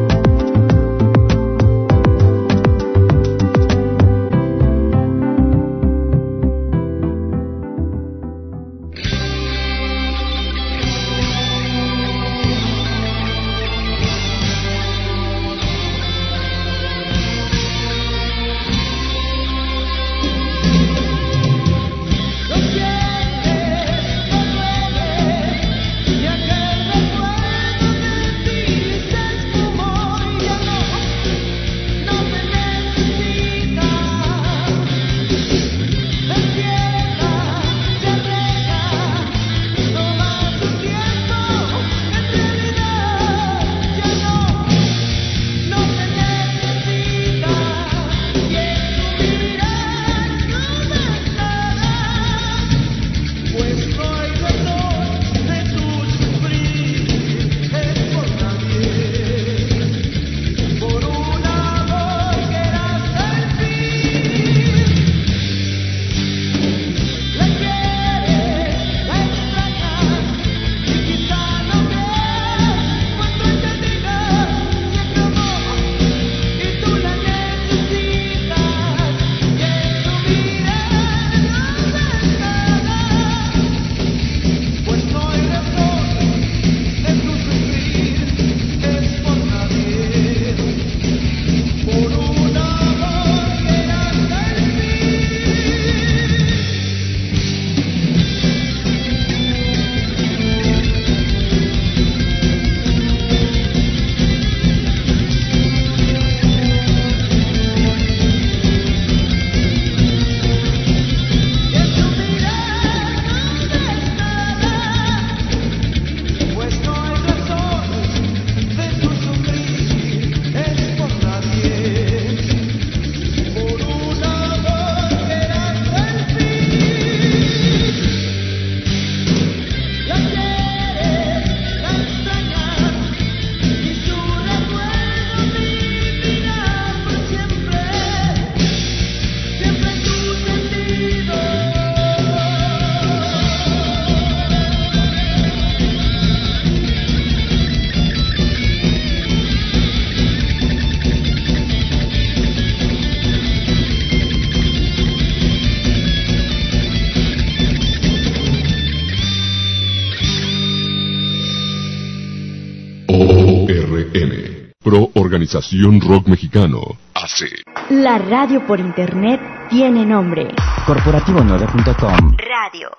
Organización Rock Mexicano hace. La radio por internet tiene nombre. Corporativo9.com Radio.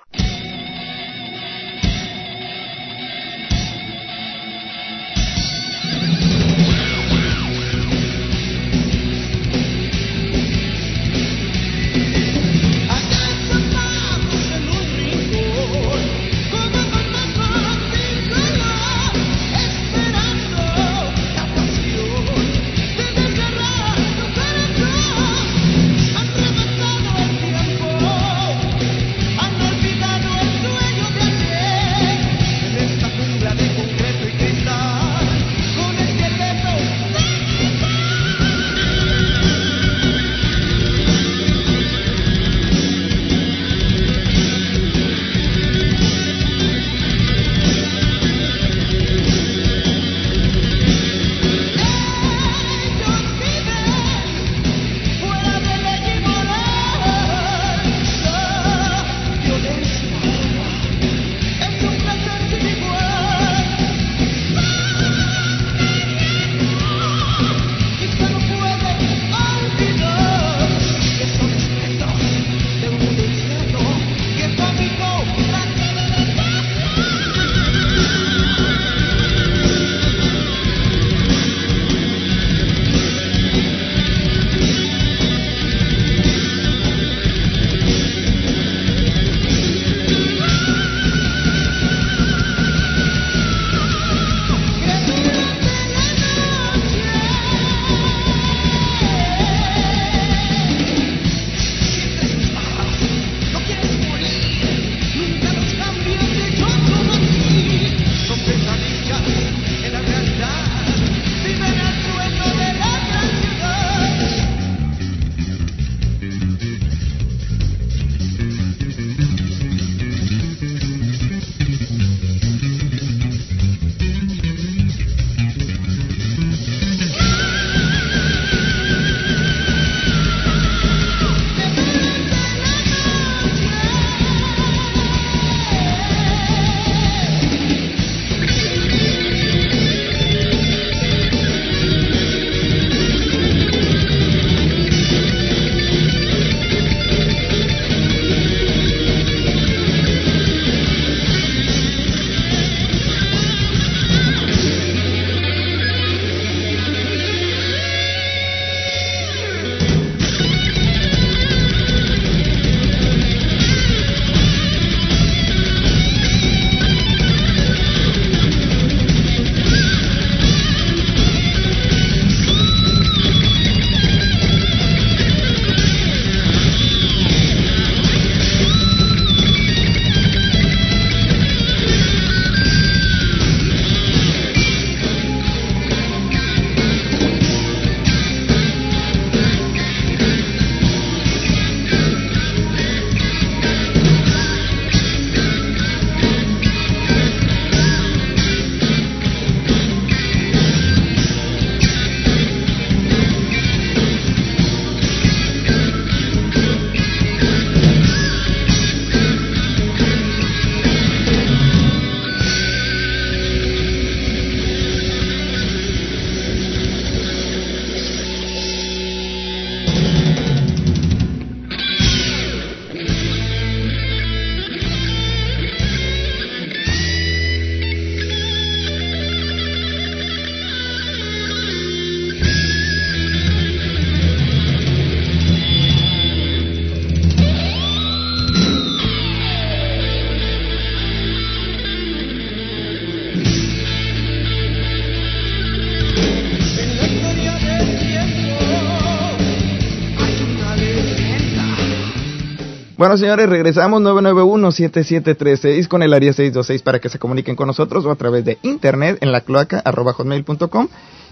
Bueno, señores, regresamos 991-7736 con el área 626 para que se comuniquen con nosotros o a través de internet en la cloaca arroba hotmail.com.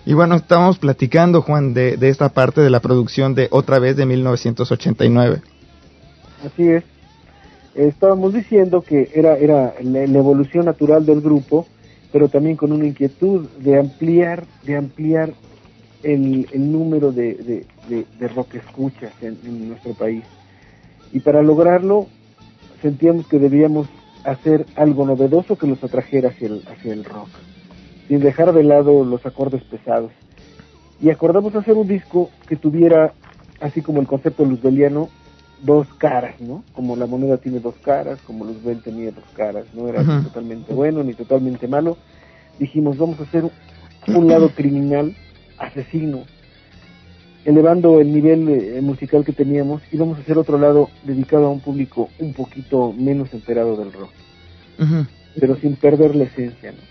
Y bueno, estamos platicando, Juan, de, de esta parte de la producción de Otra vez de 1989. Así es. Estábamos diciendo que era, era la, evolución natural del grupo, pero también con una inquietud de ampliar, de ampliar el, el número de, de, rock escuchas en nuestro país. Y para lograrlo, sentíamos que debíamos hacer algo novedoso que nos atrajera hacia el, hacia el rock sin dejar de lado los acordes pesados. Y acordamos hacer un disco que tuviera, así como el concepto luzbeliano, dos caras, ¿no? Como la moneda tiene dos caras, como Luzbel tenía dos caras, no era totalmente bueno ni totalmente malo. Dijimos, vamos a hacer un lado criminal, asesino, elevando el nivel eh, musical que teníamos y vamos a hacer otro lado dedicado a un público un poquito menos enterado del rock, pero sin perder la esencia, ¿no?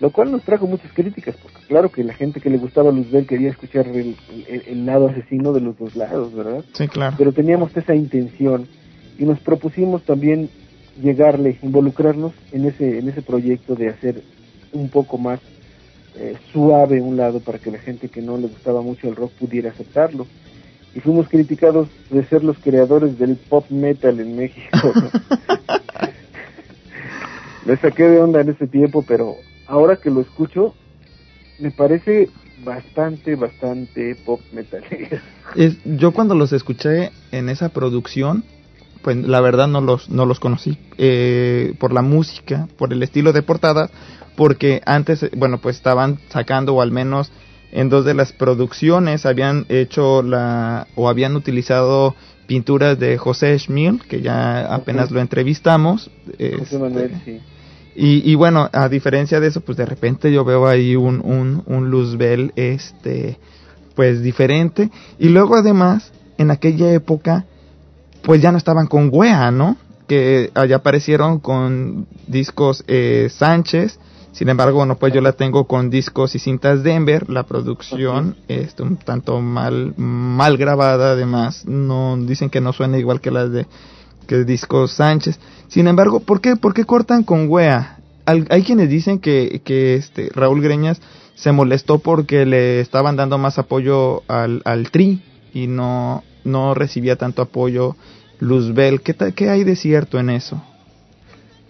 lo cual nos trajo muchas críticas, porque claro que la gente que le gustaba Luzbel quería escuchar el, lado asesino de los dos lados, ¿verdad? Sí, claro. Pero teníamos esa intención y nos propusimos también llegarle, involucrarnos en ese, en ese proyecto de hacer un poco más eh, suave un lado para que la gente que no le gustaba mucho el rock pudiera aceptarlo. Y fuimos criticados de ser los creadores del pop metal en México. (laughs) Me saqué de onda en ese tiempo, pero ahora que lo escucho, me parece bastante, bastante pop metal. Es, yo cuando los escuché en esa producción, pues la verdad no los, no los conocí. Eh, por la música, por el estilo de portada, porque antes, bueno, pues estaban sacando, o al menos en dos de las producciones, habían hecho la, o habían utilizado pinturas de José Schmil, que ya apenas lo entrevistamos. José Manuel, este, sí y, bueno, a diferencia de eso, pues de repente yo veo ahí un, un, un Luzbel, este, pues diferente. Y luego además, en aquella época, pues ya no estaban con Wea, ¿no? Que allá aparecieron con discos eh, Sánchez. Sin embargo, bueno, pues yo la tengo con discos y cintas Denver, la producción, este, un tanto mal, mal grabada, además, no, dicen que no suena igual que las de, que discos Sánchez. Sin embargo, ¿por qué, por qué cortan con Wea? hay quienes dicen que, que este Raúl Greñas se molestó porque le estaban dando más apoyo al, al Tri y no, no recibía tanto apoyo Luzbel. ¿Qué, ¿Qué hay de cierto en eso?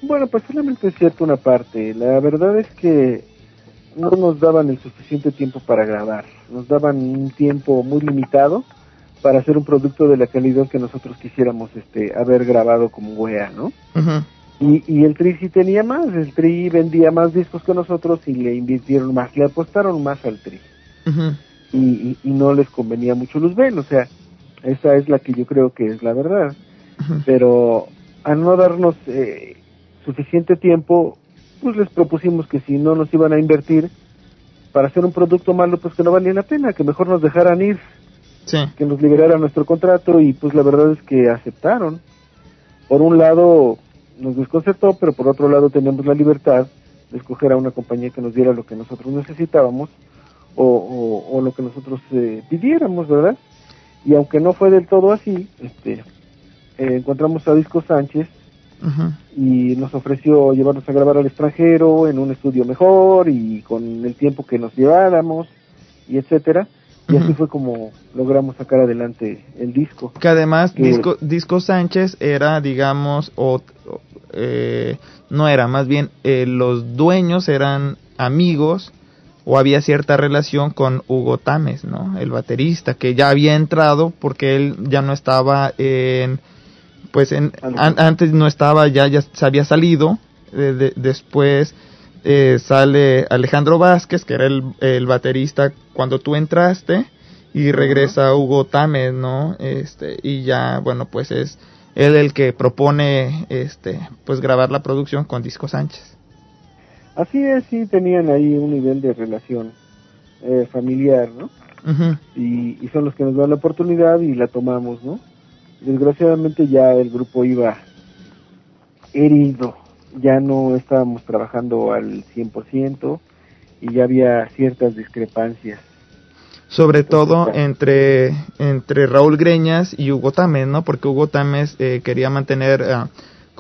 Bueno, pues solamente es cierto una parte. La verdad es que no nos daban el suficiente tiempo para grabar. Nos daban un tiempo muy limitado para hacer un producto de la calidad que nosotros quisiéramos este haber grabado como wea, ¿no? y, y, el Tri sí tenía más, el Tri vendía más discos que nosotros y le invirtieron más, le apostaron más al Tri. y, y, no les convenía mucho Luzbel, o sea, esa es la que yo creo que es la verdad. Pero al no darnos eh, suficiente tiempo, pues les propusimos que si no nos iban a invertir para hacer un producto malo, pues que no valía la pena, que mejor nos dejaran ir que nos liberara nuestro contrato y pues la verdad es que aceptaron. Por un lado nos desconcertó, pero por otro lado tenemos la libertad de escoger a una compañía que nos diera lo que nosotros necesitábamos o, o, lo que nosotros eh, pidiéramos, ¿verdad? Y aunque no fue del todo así, este, eh, encontramos a Disco Sánchez y nos ofreció llevarnos a grabar al extranjero en un estudio mejor y con el tiempo que nos lleváramos y etcétera. Y así fue como logramos sacar adelante el disco. Que además disco, disco Sánchez era, digamos, o, eh, no era, más bien eh, los dueños eran amigos o había cierta relación con Hugo Tames, ¿no? El baterista que ya había entrado porque él ya no estaba en, pues en, antes no estaba, ya, ya se había salido, después eh, sale Alejandro Vázquez, que era el, el, baterista cuando tú entraste, y regresa Hugo Tames, ¿no? Este, y ya, bueno, pues es él el que propone, este, pues grabar la producción con Disco Sánchez. Así es, sí, tenían ahí un nivel de relación eh, familiar, ¿no? y, y son los que nos dan la oportunidad y la tomamos, ¿no? Desgraciadamente ya el grupo iba herido ya no estábamos trabajando al 100% y ya había ciertas discrepancias. sobre todo entre, entre Raúl Greñas y Hugo Tames, ¿no? Porque Hugo Tames eh, quería mantener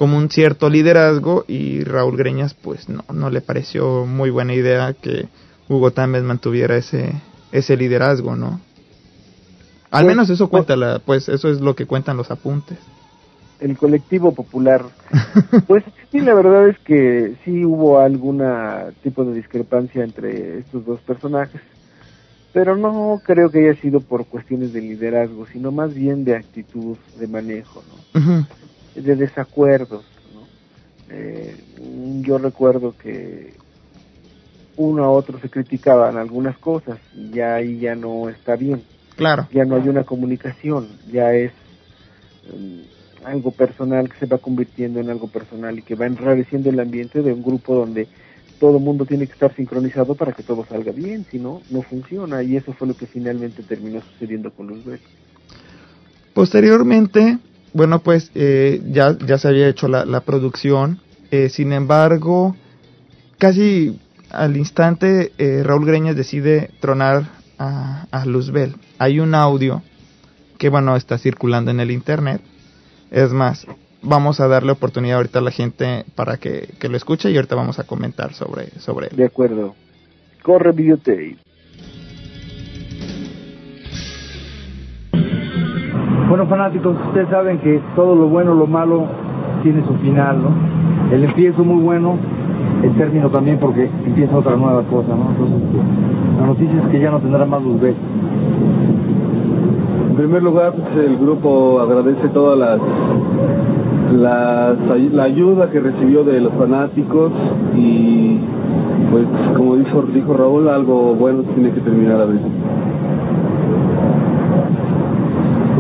como un cierto liderazgo y Raúl Greñas pues no, no le pareció muy buena idea que Hugo Tames mantuviera ese, ese liderazgo, ¿no? Al pues, menos eso cuenta, la, pues eso es lo que cuentan los apuntes. El colectivo popular. (laughs) pues sí, la verdad es que sí hubo algún tipo de discrepancia entre estos dos personajes pero no creo que haya sido por cuestiones de liderazgo, sino más bien de actitud de manejo, ¿no? De desacuerdos, ¿no? Eh, yo recuerdo que uno a otro se criticaban algunas cosas y ya ahí ya no está bien. Claro. Ya no hay una comunicación, ya es mm, algo personal que se va convirtiendo en algo personal y que va enrareciendo el ambiente de un grupo donde todo el mundo tiene que estar sincronizado para que todo salga bien, si no, no funciona. Y eso fue lo que finalmente terminó sucediendo con los duelos. Posteriormente, bueno, pues eh, ya, ya se había hecho la, producción, eh, sin embargo, casi al instante eh, Raúl Greñas decide tronar a, a Luzbel. Hay un audio que, bueno, está circulando en el internet. Es más, vamos a darle oportunidad ahorita a la gente para que, lo escuche y ahorita vamos a comentar sobre, sobre él. De acuerdo. Corre videotape. Bueno, fanáticos, ustedes saben que todo lo bueno, lo malo, tiene su final, ¿no? El empiezo muy bueno, el término también porque empieza otra nueva cosa, ¿no? Entonces, la noticia es que ya no tendrá más luz B. En primer lugar, pues, el grupo agradece todas las la, la ayuda que recibió de los fanáticos y pues como dijo, dijo Raúl, algo bueno tiene que terminar a veces.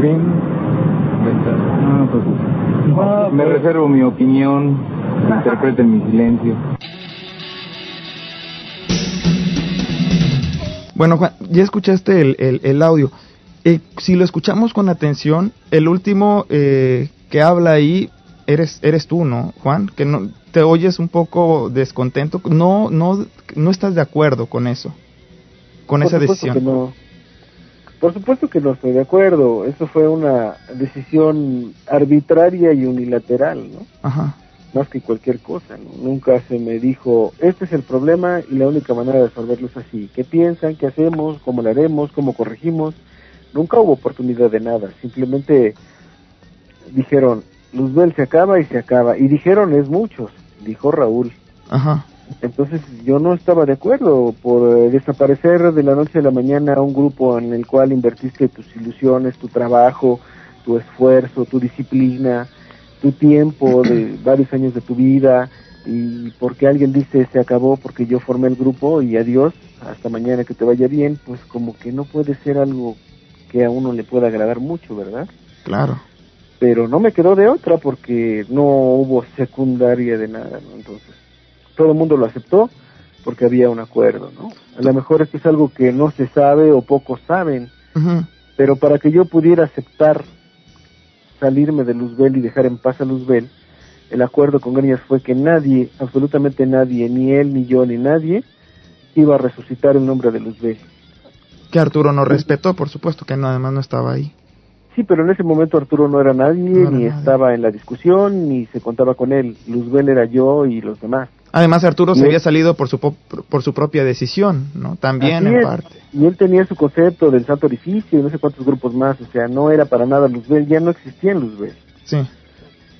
Ah, me reservo mi opinión, interpreten mi silencio. Bueno, Juan, ya escuchaste el, el, el audio. Eh, si lo escuchamos con atención, el último eh, que habla ahí eres, eres tú, ¿no, Juan? Que no, te oyes un poco descontento, no, no, no estás de acuerdo con eso, con esa decisión. Por supuesto que no estoy de acuerdo, eso fue una decisión arbitraria y unilateral, ¿no? Ajá. Más que cualquier cosa, Nunca se me dijo, este es el problema y la única manera de resolverlo es así. ¿Qué piensan? ¿Qué hacemos? ¿Cómo lo haremos? ¿Cómo corregimos? Nunca hubo oportunidad de nada, simplemente dijeron, Luzbel se acaba y se acaba. Y dijeron es muchos, dijo Raúl. Ajá. Entonces yo no estaba de acuerdo por eh, desaparecer de la noche a la mañana a un grupo en el cual invertiste tus ilusiones, tu trabajo, tu esfuerzo, tu disciplina, tu tiempo de (clears throat) varios años de tu vida y porque alguien dice se acabó porque yo formé el grupo y adiós, hasta mañana que te vaya bien, pues como que no puede ser algo que a uno le pueda agradar mucho, ¿verdad? Claro pero no me quedó de otra porque no hubo secundaria de nada, ¿no? Entonces, todo el mundo lo aceptó porque había un acuerdo, ¿no? A lo mejor esto es algo que no se sabe o pocos saben, pero para que yo pudiera aceptar salirme de Luzbel y dejar en paz a Luzbel, el acuerdo con Greñas fue que nadie, absolutamente nadie, ni él, ni yo, ni nadie, iba a resucitar el nombre de Luzbel. Que Arturo no respetó, por supuesto, que no, además no estaba ahí. Sí, pero en ese momento Arturo no era nadie, ni estaba en la discusión, ni se contaba con él. Luzbel era yo y los demás. Además, Arturo se había salido por su, por su propia decisión, ¿no? También en parte. Y él tenía su concepto del santo orificio y no sé cuántos grupos más, o sea, no era para nada Luzbel, ya no existía en Luzbel. Sí.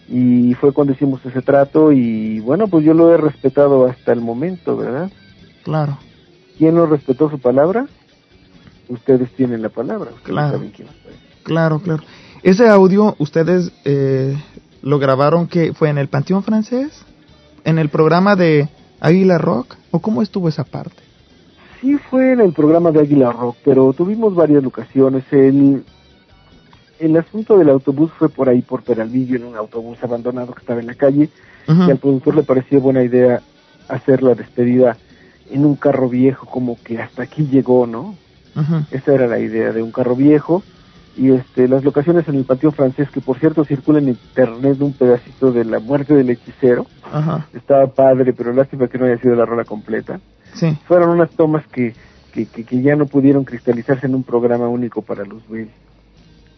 Y fue cuando hicimos ese trato y bueno, pues yo lo he respetado hasta el momento, ¿verdad? Claro. ¿Quién no respetó su palabra? Ustedes tienen la palabra, claro. saben quién Claro, claro. Ese audio ustedes eh, lo grabaron que fue en el Panteón Francés, en el programa de Águila Rock, o cómo estuvo esa parte? Sí fue en el programa de Águila Rock, pero tuvimos varias locaciones. El, el asunto del autobús fue por ahí, por Peralvillo, en un autobús abandonado que estaba en la calle, y al productor le pareció buena idea hacer la despedida en un carro viejo, como que hasta aquí llegó, ¿no? Esa era la idea de un carro viejo y este las locaciones en el patio francés que por cierto circula en internet un pedacito de la muerte del hechicero estaba padre pero lástima que no haya sido la rola completa sí. fueron unas tomas que que, que, ya no pudieron cristalizarse en un programa único para Luzbel,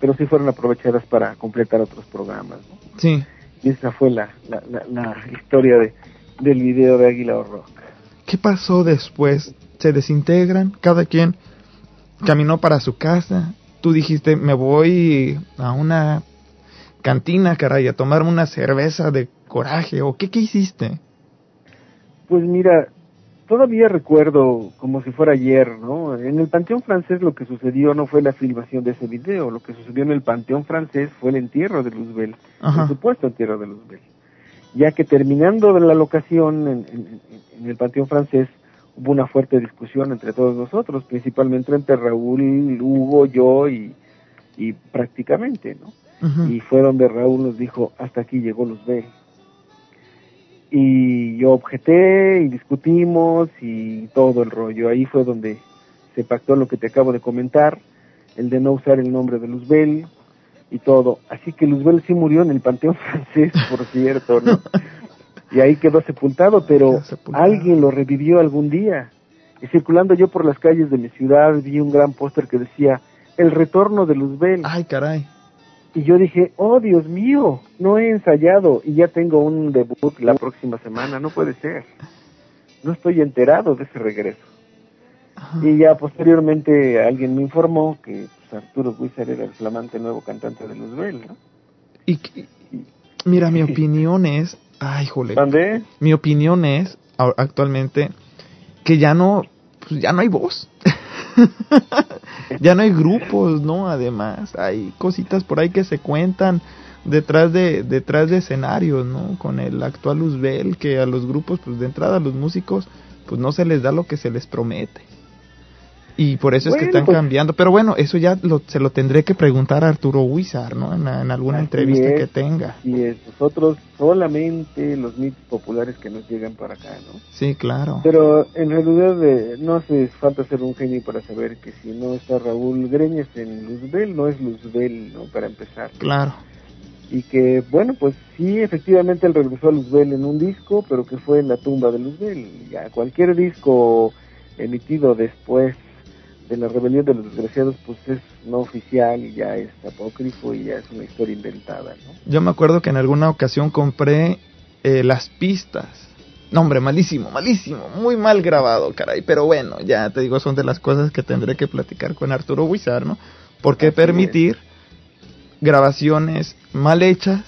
pero sí fueron aprovechadas para completar otros programas. ¿no? Sí. Y esa fue la, la, la, historia de, del video de Águila o Rock. ¿Qué pasó después? ¿Se desintegran? ¿Cada quien caminó para su casa? Tú dijiste, me voy a una cantina, caray, a tomarme una cerveza de coraje, o qué, qué hiciste? Pues mira, todavía recuerdo como si fuera ayer, ¿no? En el Panteón Francés lo que sucedió no fue la filmación de ese video, lo que sucedió en el Panteón Francés fue el entierro de Luzbel, el supuesto entierro de Luzbel. Ya que terminando de la locación en, el Panteón Francés hubo una fuerte discusión entre todos nosotros, principalmente entre Raúl, Hugo, yo y, y prácticamente, ¿no? Y fue donde Raúl nos dijo, hasta aquí llegó Luzbel y yo objeté y discutimos y todo el rollo. Ahí fue donde se pactó lo que te acabo de comentar, el de no usar el nombre de Luzbel y todo. Así que Luzbel sí murió en el Panteón (laughs) Francés, por cierto, ¿no? (laughs) Y ahí quedó sepultado, pero alguien lo revivió algún día. Y circulando yo por las calles de mi ciudad vi un gran póster que decía, el retorno de Luzbel. Ay, caray. Y yo dije, oh Dios mío, no he ensayado y ya tengo un debut la próxima semana, no puede ser. No estoy enterado de ese regreso. Y ya posteriormente alguien me informó que pues, Arturo Guizar era el flamante nuevo cantante de Luzbel, ¿no? Y, mira, mi opinión es, ay, jole. ¿Dónde? Mi opinión es actualmente que ya no, pues ya no hay voz. (laughs) ya no hay grupos, ¿no? Además, hay cositas por ahí que se cuentan detrás de detrás de escenarios, ¿no? Con el actual Luzbel que a los grupos pues de entrada a los músicos pues no se les da lo que se les promete. Y por eso es que están pues cambiando. Pero bueno, eso ya se lo tendré que preguntar a Arturo Huizar, ¿no? En, alguna entrevista que tenga. Y es, nosotros solamente los mitos populares que nos llegan para acá, ¿no? Sí, claro. Pero en realidad de, no hace falta ser un genio para saber que si no está Raúl Greñas en Luzbel, no es Luzbel, ¿no? Para empezar. Claro. Y que, bueno, pues sí, efectivamente él regresó a Luzbel en un disco, pero que fue en la tumba de Luzbel. Ya cualquier disco emitido después de la rebelión de los desgraciados pues es no oficial y ya es apócrifo y ya es una historia inventada, ¿no? Yo me acuerdo que en alguna ocasión compré eh, las pistas. No, hombre, malísimo, malísimo, muy mal grabado, caray. Pero bueno, ya te digo, son de las cosas que tendré que platicar con Arturo Huizar, ¿no? Porque permitir grabaciones mal hechas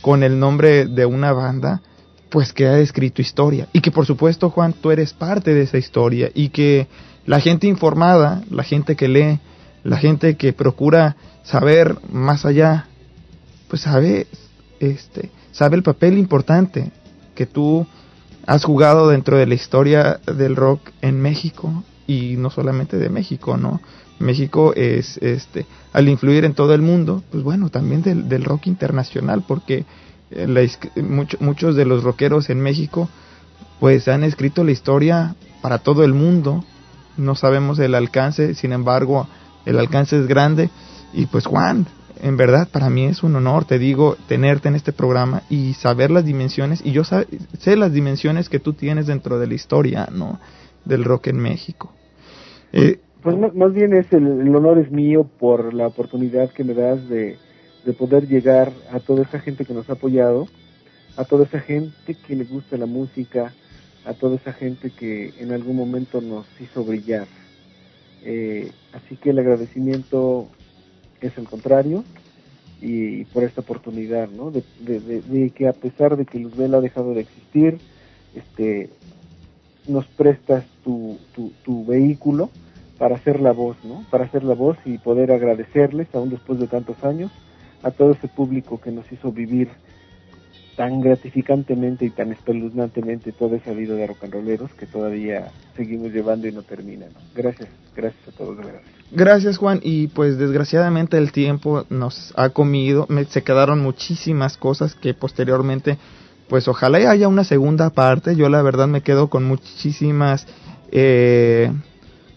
con el nombre de una banda, pues que ha escrito historia. Y que por supuesto, Juan, tú eres parte de esa historia y que la gente informada, la gente que lee, la gente que procura saber más allá, pues sabe, este, sabe el papel importante que tú has jugado dentro de la historia del rock en México y no solamente de México, ¿no? México es, este, al influir en todo el mundo, pues bueno, también del, del rock internacional, porque eh, muchos de los rockeros en México, pues han escrito la historia para todo el mundo, no sabemos el alcance, sin embargo, el alcance es grande. Y pues Juan, en verdad para mí es un honor, te digo, tenerte en este programa y saber las dimensiones, y yo sé las dimensiones que tú tienes dentro de la historia, ¿no? Del rock en México. Eh, pues más bien es el, honor es mío por la oportunidad que me das de, de poder llegar a toda esa gente que nos ha apoyado, a toda esa gente que le gusta la música, a toda esa gente que en algún momento nos hizo brillar. Eh, así que el agradecimiento es el contrario y, por esta oportunidad, ¿no? De, que a pesar de que Luzbel ha dejado de existir, este, nos prestas tu, tu, tu vehículo para hacer la voz, ¿no? Para hacer la voz y poder agradecerles, aún después de tantos años, a todo ese público que nos hizo vivir tan gratificantemente y tan espeluznantemente todo esa vida de rock que todavía seguimos llevando y no termina. Gracias, gracias a todos. Gracias. gracias Juan y pues desgraciadamente el tiempo nos ha comido, me, se quedaron muchísimas cosas que posteriormente pues ojalá haya una segunda parte, yo la verdad me quedo con muchísimas eh,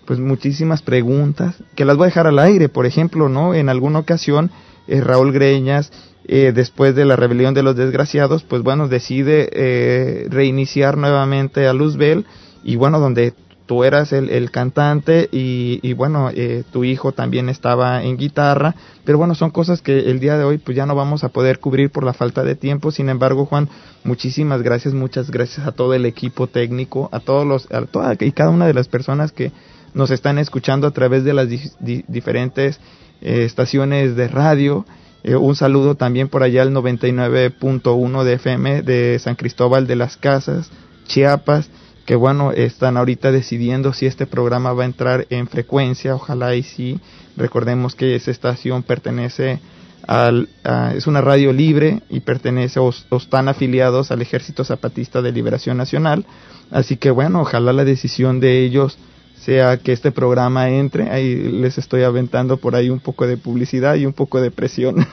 pues muchísimas preguntas que las voy a dejar al aire, por ejemplo, ¿no? En alguna ocasión eh, Raúl Greñas eh, después de la rebelión de los desgraciados, pues bueno, decide eh, reiniciar nuevamente a Luzbel y bueno, donde tú eras el, cantante y, bueno, eh, tu hijo también estaba en guitarra, pero bueno, son cosas que el día de hoy pues ya no vamos a poder cubrir por la falta de tiempo, sin embargo Juan, muchísimas gracias, muchas gracias a todo el equipo técnico, a todos los, a toda y cada una de las personas que nos están escuchando a través de las diferentes eh, estaciones de radio, eh, un saludo también por allá al 99.1 de FM de San Cristóbal de las Casas, Chiapas, que bueno, están ahorita decidiendo si este programa va a entrar en frecuencia, ojalá y sí. Recordemos que esa estación pertenece al, es una radio libre y pertenece o, están afiliados al Ejército Zapatista de Liberación Nacional. Así que bueno, ojalá la decisión de ellos sea que este programa entre. Ahí les estoy aventando por ahí un poco de publicidad y un poco de presión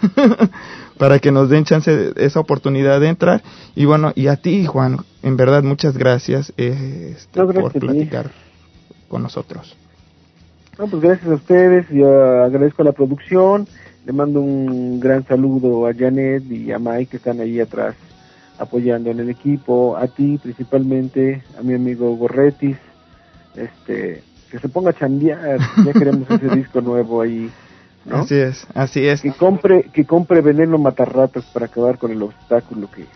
(laughs) para que nos den chance esa oportunidad de entrar. Y bueno, y a ti, Juan, en verdad, muchas gracias, eh, este, por platicar con nosotros. No, pues gracias a ustedes, yo agradezco a la producción, le mando un gran saludo a Janet y a Mike que están ahí atrás apoyando en el equipo, a ti principalmente, a mi amigo Gorretis, este, que se ponga a chambear, ya queremos ese (laughs) disco nuevo ahí. Así es, así es. Que compre, que compre veneno matarratas para acabar con el obstáculo que,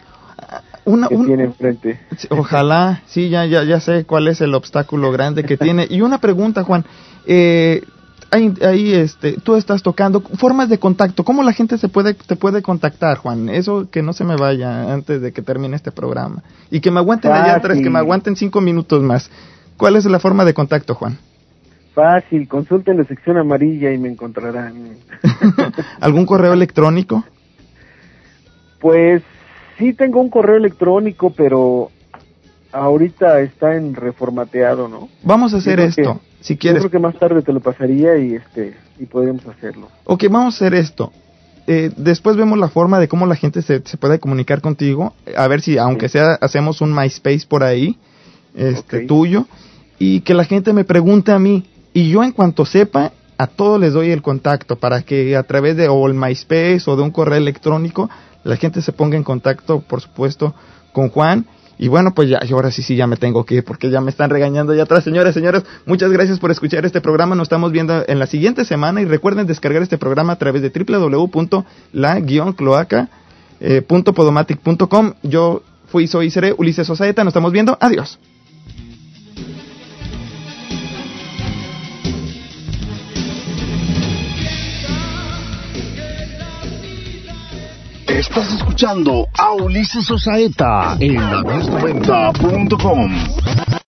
una, tiene enfrente. Ojalá, sí, ya, ya, ya sé cuál es el obstáculo grande que tiene. Y una pregunta, Juan, eh, ahí, este, tú estás tocando formas de contacto. ¿Cómo la gente se puede, te puede contactar, Juan? Eso que no se me vaya antes de que termine este programa y que me aguanten allá atrás, que me aguanten cinco minutos más. ¿Cuál es la forma de contacto, Juan? Fácil, consulten la sección amarilla y me encontrarán. (laughs) (laughs) ¿Algún correo electrónico? Pues sí tengo un correo electrónico, pero ahorita está en reformateado, ¿no? Vamos a hacer esto, si quieres. Yo creo que más tarde te lo pasaría y este y podríamos hacerlo. Ok, vamos a hacer esto. Eh, después vemos la forma de cómo la gente se, se puede comunicar contigo. A ver si, aunque sea, hacemos un MySpace por ahí, este tuyo, y que la gente me pregunte a mí, y yo en cuanto sepa, a todos les doy el contacto para que a través de o el MySpace o de un correo electrónico la gente se ponga en contacto, por supuesto, con Juan. Y bueno, pues ya, ahora sí, sí, ya me tengo que ir porque ya me están regañando allá atrás. Señores, señores, muchas gracias por escuchar este programa. Nos estamos viendo en la siguiente semana y recuerden descargar este programa a través de www.la-cloaca.podomatic.com. Eh, yo fui, soy seré Ulises Osaeta. Nos estamos viendo. Adiós. Estás escuchando a Ulises Osaeta en la 90com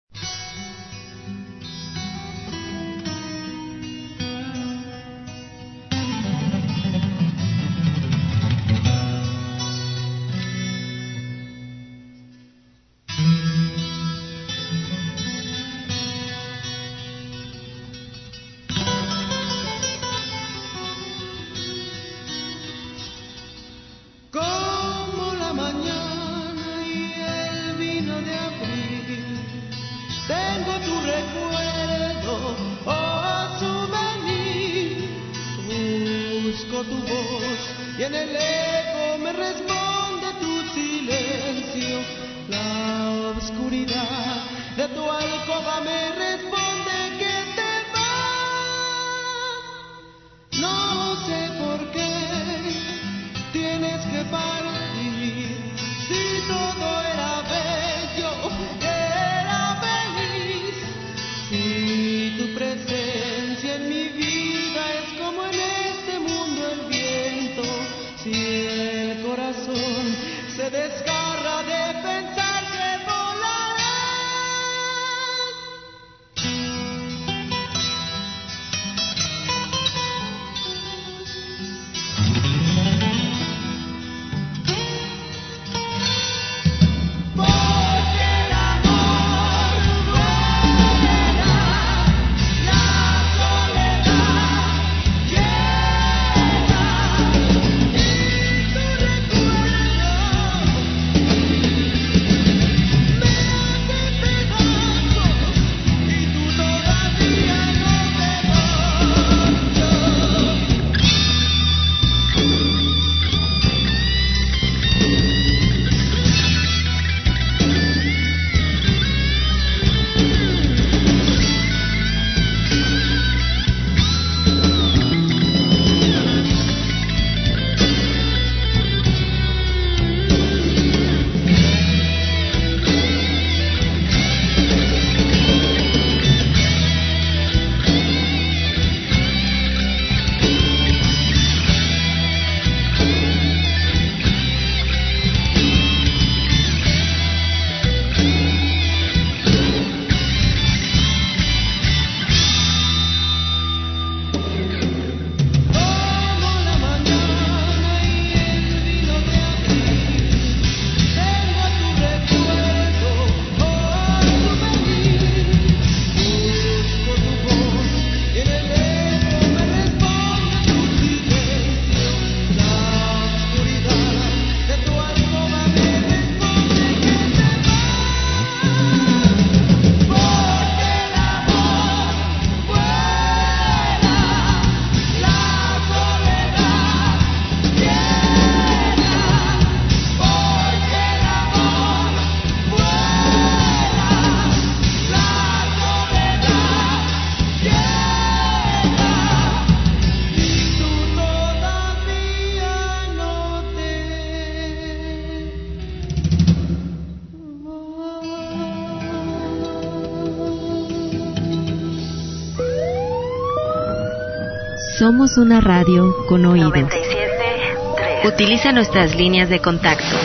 Somos una radio con oídos. 97.3. Utiliza nuestras líneas de contacto.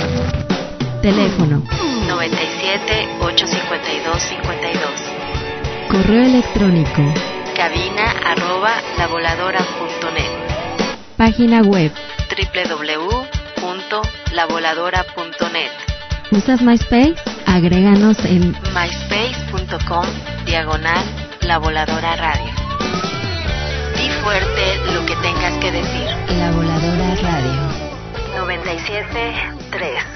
Teléfono 97 852 52. Correo electrónico cabina arroba lavoladora.net. Página web www.lavoladora.net. ¿Usas MySpace? Agréganos en myspace.com diagonal la voladora radio. Fuerte lo que tengas que decir. La voladora radio. 97.3.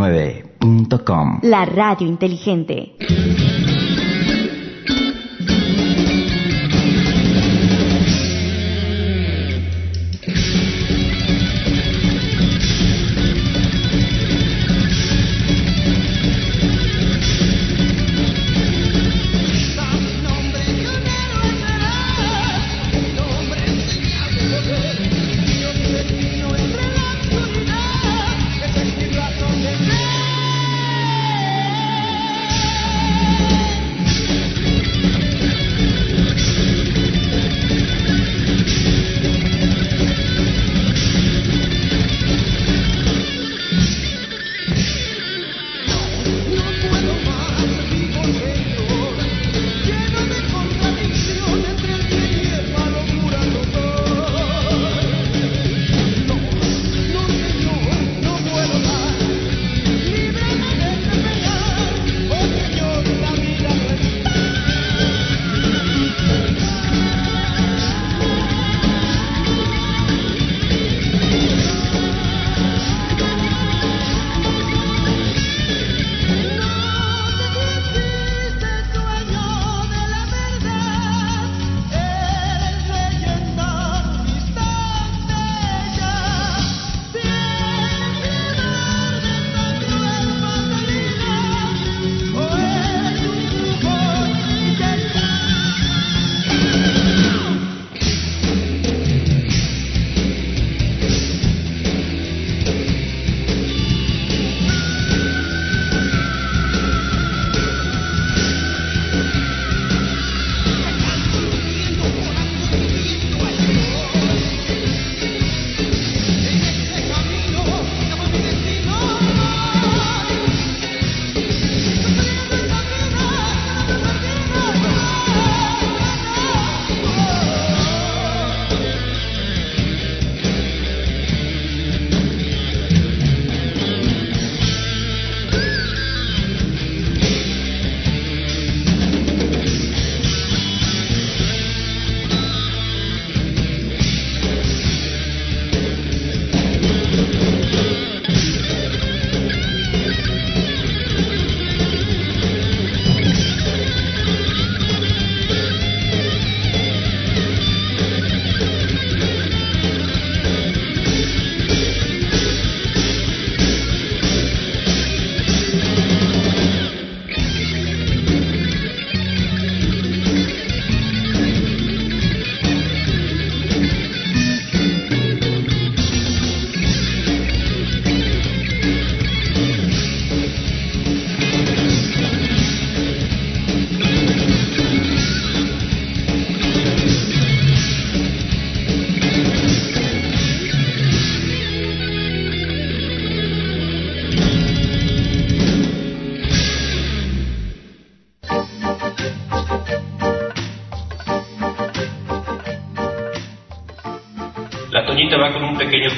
corporativo9.com. La radio inteligente.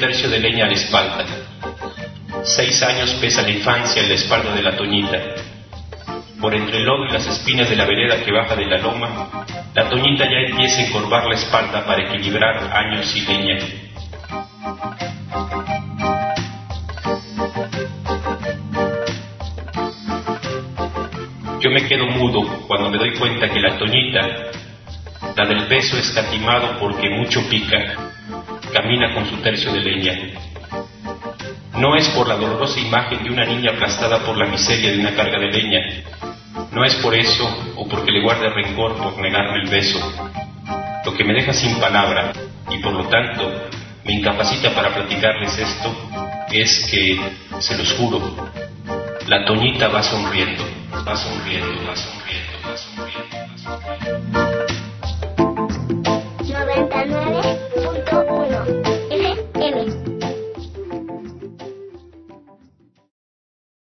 Tercio de leña a la espalda. Seis años pesa la infancia en la espalda de la Toñita. Por entre el lodo y las espinas de la vereda que baja de la loma, la Toñita ya empieza a encorvar la espalda para equilibrar años y leña. Yo me quedo mudo cuando me doy cuenta que la Toñita, la del beso escatimado porque mucho pica, camina con su tercio de leña. No es por la dolorosa imagen de una niña aplastada por la miseria de una carga de leña. No es por eso o porque le guarde rencor por negarme el beso. Lo que me deja sin palabra y por lo tanto me incapacita para platicarles esto es que, se los juro, la Toñita va sonriendo, va sonriendo, va sonriendo.